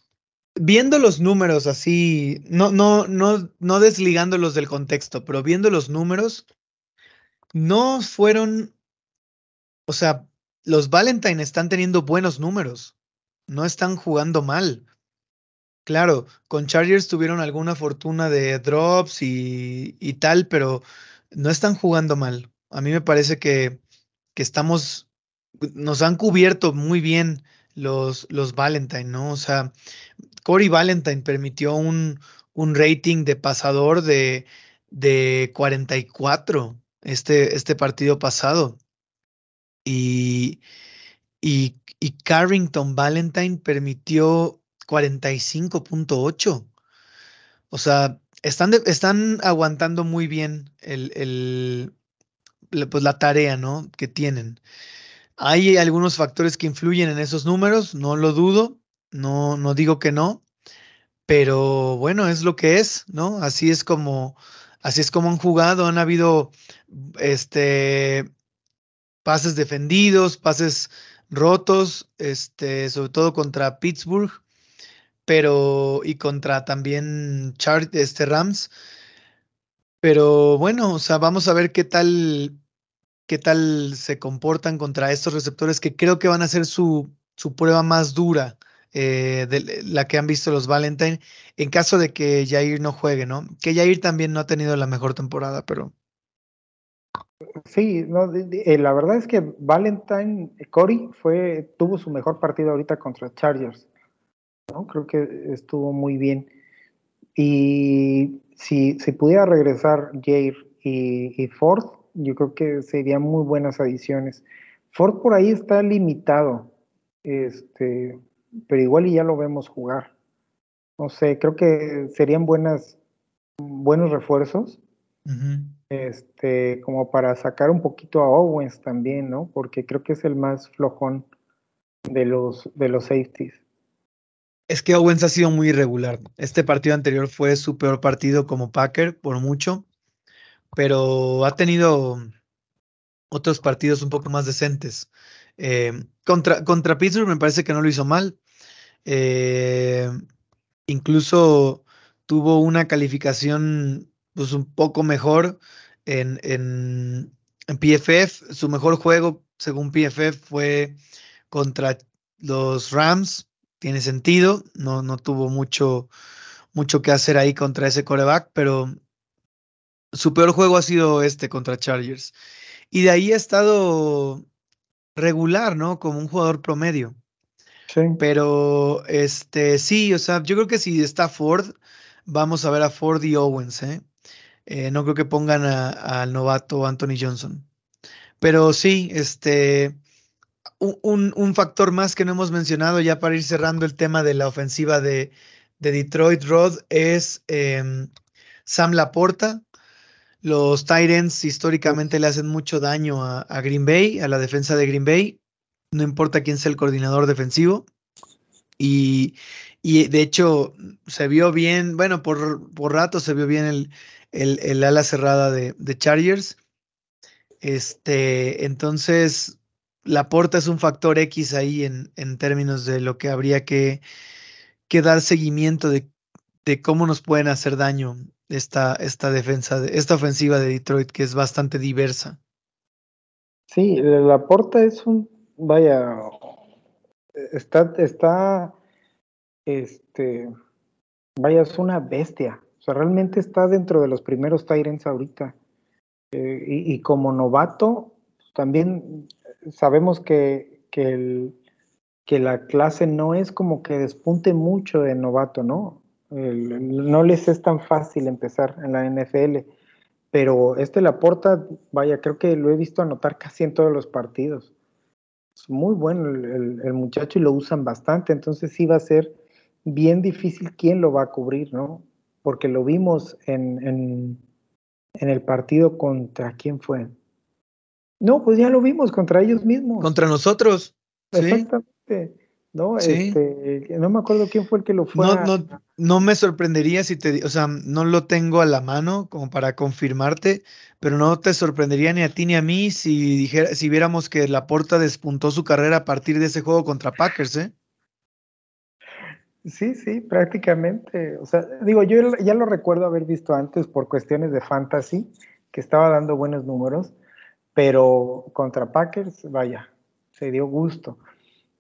viendo los números así, no, no, no, no desligándolos del contexto, pero viendo los números, no fueron, o sea, los Valentine están teniendo buenos números, no están jugando mal. Claro, con Chargers tuvieron alguna fortuna de drops y, y tal, pero no están jugando mal. A mí me parece que, que estamos, nos han cubierto muy bien los, los Valentine, ¿no? O sea, Corey Valentine permitió un, un rating de pasador de, de 44 este, este partido pasado. Y, y, Carrington Valentine permitió 45.8. O sea, están, están aguantando muy bien el, el, pues la tarea, ¿no? Que tienen. Hay algunos factores que influyen en esos números, no lo dudo, no, no digo que no, pero bueno, es lo que es, ¿no? Así es como, así es como han jugado, han habido este pases defendidos, pases rotos, este, sobre todo contra Pittsburgh, pero y contra también Char este Rams. Pero bueno, o sea, vamos a ver qué tal qué tal se comportan contra estos receptores que creo que van a ser su, su prueba más dura eh, de la que han visto los Valentine en caso de que Jair no juegue, ¿no? Que Jair también no ha tenido la mejor temporada, pero... Sí, no, eh, la verdad es que Valentine, Cory fue, tuvo su mejor partido ahorita contra Chargers, ¿no? Creo que estuvo muy bien. Y si, si pudiera regresar Jair y, y Ford, yo creo que serían muy buenas adiciones. Ford por ahí está limitado, este, pero igual y ya lo vemos jugar. No sé, creo que serían buenas, buenos refuerzos. Este, como para sacar un poquito a Owens también, ¿no? Porque creo que es el más flojón de los, de los safeties. Es que Owens ha sido muy irregular. Este partido anterior fue su peor partido como Packer, por mucho, pero ha tenido otros partidos un poco más decentes. Eh, contra, contra Pittsburgh me parece que no lo hizo mal. Eh, incluso tuvo una calificación pues, un poco mejor en, en, PFF. Su mejor juego, según PFF, fue contra los Rams. Tiene sentido. No, no tuvo mucho, mucho que hacer ahí contra ese coreback, pero su peor juego ha sido este contra Chargers. Y de ahí ha estado regular, ¿no? Como un jugador promedio. Pero este sí, o sea, yo creo que si está Ford, vamos a ver a Ford y Owens, ¿eh? eh no creo que pongan al novato Anthony Johnson. Pero sí, este, un, un, factor más que no hemos mencionado ya para ir cerrando el tema de la ofensiva de, de Detroit Rod es em, Sam Laporta. Los Titans históricamente le hacen mucho daño a, a Green Bay, a la defensa de Green Bay no importa quién sea el coordinador defensivo. Y, de hecho se vio bien, bueno, por, por rato se vio bien el, el, ala cerrada de, de, Chargers. Este, entonces, la porta es un factor X ahí en, en términos de lo que habría que, que dar seguimiento de, de, cómo nos pueden hacer daño esta, esta defensa, de, esta ofensiva de Detroit, que es bastante diversa. Sí, la porta es un vaya, está, está, este, vaya, es una bestia. O sea, realmente está dentro de los primeros Tyrants ahorita. Eh, y, como novato, también sabemos que, que, el, que, la clase no es como que despunte mucho de novato, ¿no? no les es tan fácil empezar en la NFL. Pero este la aporta, vaya, creo que lo he visto anotar casi en todos los partidos es muy bueno el, muchacho y lo usan bastante, entonces sí va a ser bien difícil quién lo va a cubrir, ¿no? Porque lo vimos en, en, en el partido contra quién fue. No, pues ya lo vimos contra ellos mismos. Contra nosotros. Exactamente. ¿No? Este, no me acuerdo quién fue el que lo fue. No, no, no me sorprendería si te, o sea, no lo tengo a la mano como para confirmarte, pero no te sorprendería ni a ti ni a mí si dijera, si viéramos que Laporta despuntó su carrera a partir de ese juego contra Packers, ¿eh? Sí, sí, prácticamente. O sea, digo, yo ya lo recuerdo haber visto antes por cuestiones de fantasy, que estaba dando buenos números, pero contra Packers, vaya, se dio gusto.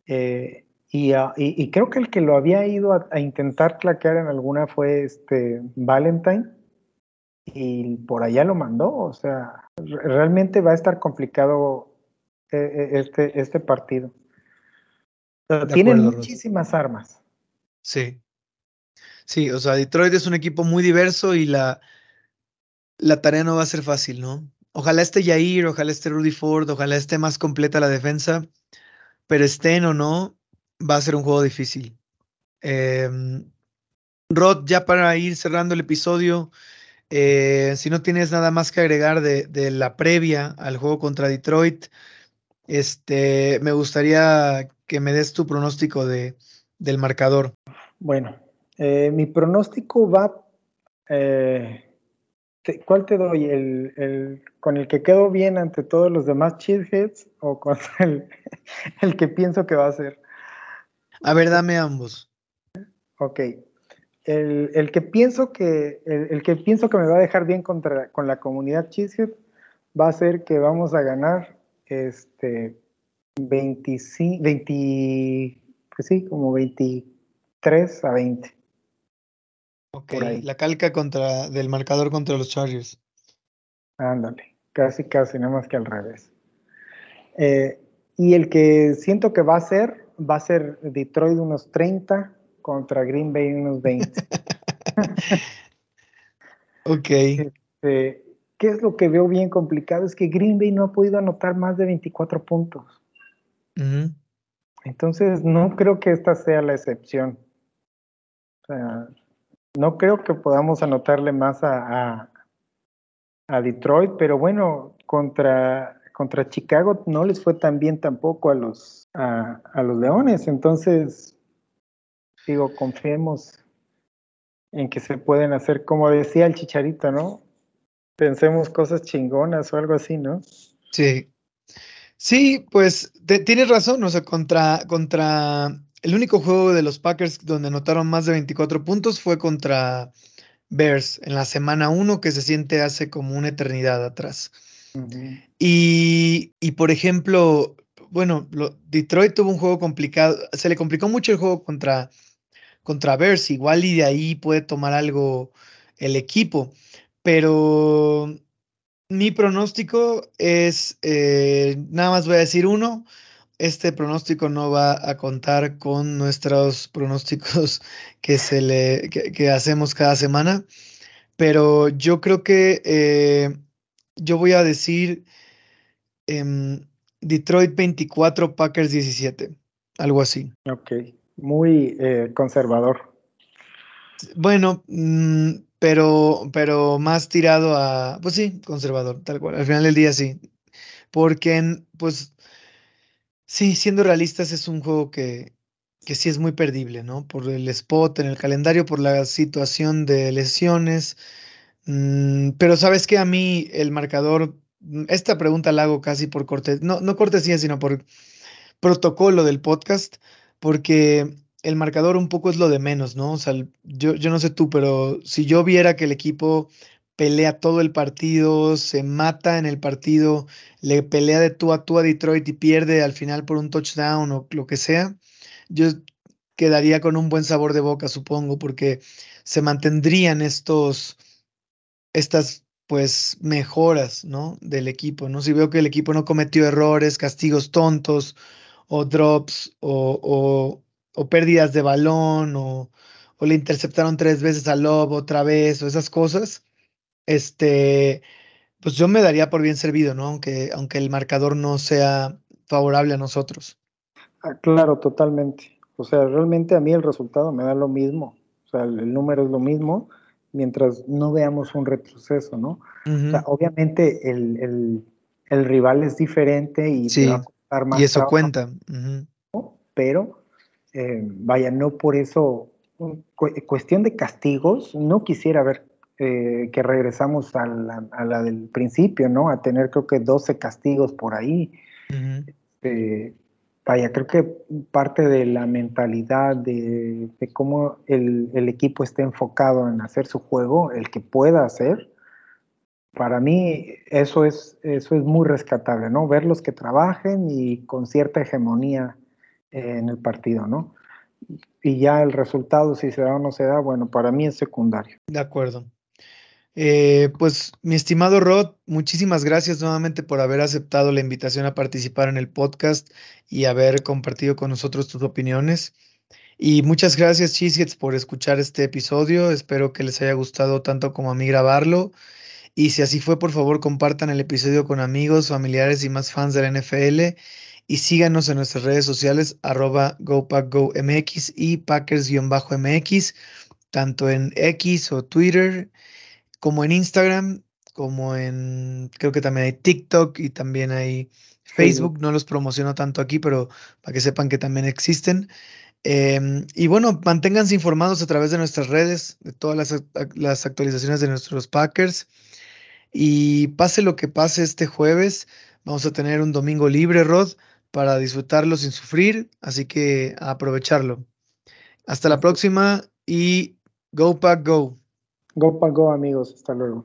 Eh, y, creo que el que lo había ido a, intentar claquear en alguna fue este Valentine y por allá lo mandó. O sea, realmente va a estar complicado eh, eh, este, este partido. tienen muchísimas armas. Sí. Sí, o sea, Detroit es un equipo muy diverso y la, la tarea no va a ser fácil, ¿no? Ojalá esté Jair, ojalá esté Rudy Ford, ojalá esté más completa la defensa, pero estén o no, va a ser un juego difícil. Em, Rod, ya para ir cerrando el episodio, eh, si no tienes nada más que agregar de, la previa al juego contra Detroit, este, me gustaría que me des tu pronóstico de, del marcador. Bueno, eh, mi pronóstico va. Eh, ¿Cuál te doy? ¿El, ¿El, con el que quedo bien ante todos los demás cheeseheads o con el, el que pienso que va a ser? A ver, dame ambos. Ok. El, el, que pienso que el, el, que pienso que me va a dejar bien contra, con la comunidad Cheesehead va a ser que vamos a ganar este 25, 20, pues sí, como 23 a 20. Ok, la calca contra, del marcador contra los Chargers. Ándale, casi, casi, nada más que al revés. Eh, y el que siento que va a ser, va a ser Detroit unos 30 contra Green Bay unos 20. ok. Este, ¿Qué es lo que veo bien complicado? Es que Green Bay no ha podido anotar más de 24 puntos. Uh -huh. Entonces, no creo que esta sea la excepción. O sea, no creo que podamos anotarle más a, a, a Detroit, pero bueno, contra, contra, Chicago no les fue tan bien tampoco a los, a, a los Leones. Entonces, digo, confiemos en que se pueden hacer, como decía el Chicharito, ¿no? Pensemos cosas chingonas o algo así, ¿no? Sí. Sí, pues te, tienes razón, o sea, contra, contra el único juego de los Packers donde anotaron más de 24 puntos fue contra Bears en la semana 1, que se siente hace como una eternidad atrás. Y, y, por ejemplo, bueno, Detroit tuvo un juego complicado, se le complicó mucho el juego contra, contra igual y de ahí puede tomar algo el equipo, pero mi pronóstico es, eh, nada más voy a decir uno, este pronóstico no va a contar con nuestros pronósticos que, se le, que, que hacemos cada semana, pero yo creo que eh, yo voy a decir eh, Detroit 24, Packers 17, algo así. Ok, muy eh, conservador. Bueno, mmm, pero, pero más tirado a, pues sí, conservador, tal cual. Al final del día sí. Porque, pues, sí, siendo realistas, es un juego que, que sí es muy perdible, ¿no? Por el spot en el calendario, por la situación de lesiones. Mm, pero sabes que a mí el marcador, esta pregunta la hago casi por cortesía, no, no cortesía, sino por protocolo del podcast, porque el marcador un poco es lo de menos, ¿no? O sea, yo, yo no sé tú, pero si yo viera que el equipo pelea todo el partido, se mata en el partido, le pelea de tú a tú a Detroit y pierde al final por un touchdown o lo que sea, yo quedaría con un buen sabor de boca, supongo, porque se mantendrían estos, estas, pues, mejoras, ¿no? Del equipo, ¿no? Si veo que el equipo no cometió errores, castigos tontos o drops o, o pérdidas de balón, o, o, le interceptaron tres veces al Lobo otra vez, o esas cosas, este, pues yo me daría por bien servido, ¿no? Aunque, aunque el marcador no sea favorable a nosotros. Ah, claro, totalmente. O sea, realmente a mí el resultado me da lo mismo. O sea, el número es lo mismo mientras no veamos un retroceso, ¿no? Uh -huh. o sea, obviamente el, el, el, rival es diferente y sí, va a costar más. Y eso trabajo, cuenta. Uh -huh. ¿no? Pero eh, vaya, no por eso, cu cuestión de castigos, no quisiera ver eh, que regresamos a la, a la, del principio, ¿no? A tener creo que 12 castigos por ahí. Uh -huh. eh, vaya, creo que parte de la mentalidad de, de cómo el, el, equipo está enfocado en hacer su juego, el que pueda hacer, para mí eso es, eso es muy rescatable, ¿no? Verlos que trabajen y con cierta hegemonía en el partido, ¿no? Y ya el resultado, si se da o no se da, bueno, para mí es secundario. De acuerdo. Eh, pues mi estimado Rod, muchísimas gracias nuevamente por haber aceptado la invitación a participar en el podcast y haber compartido con nosotros tus opiniones. Y muchas gracias, Cheeseheads, por escuchar este episodio. Espero que les haya gustado tanto como a mí grabarlo. Y si así fue, por favor, compartan el episodio con amigos, familiares y más fans de la NFL y síganos en nuestras redes sociales arroba GoPackGoMX y Packers-MX. tanto en X o Twitter, como en Instagram, como en, creo que también hay TikTok y también hay Facebook. No los promociono tanto aquí, pero para que sepan que también existen. Em, y bueno, manténganse informados a través de nuestras redes, de todas las, las actualizaciones de nuestros Packers. Y pase lo que pase este jueves, vamos a tener un domingo libre, Rod, para disfrutarlo sin sufrir, así que a aprovecharlo. Hasta la próxima y Go Pack Go. Go Go, amigos. Hasta luego.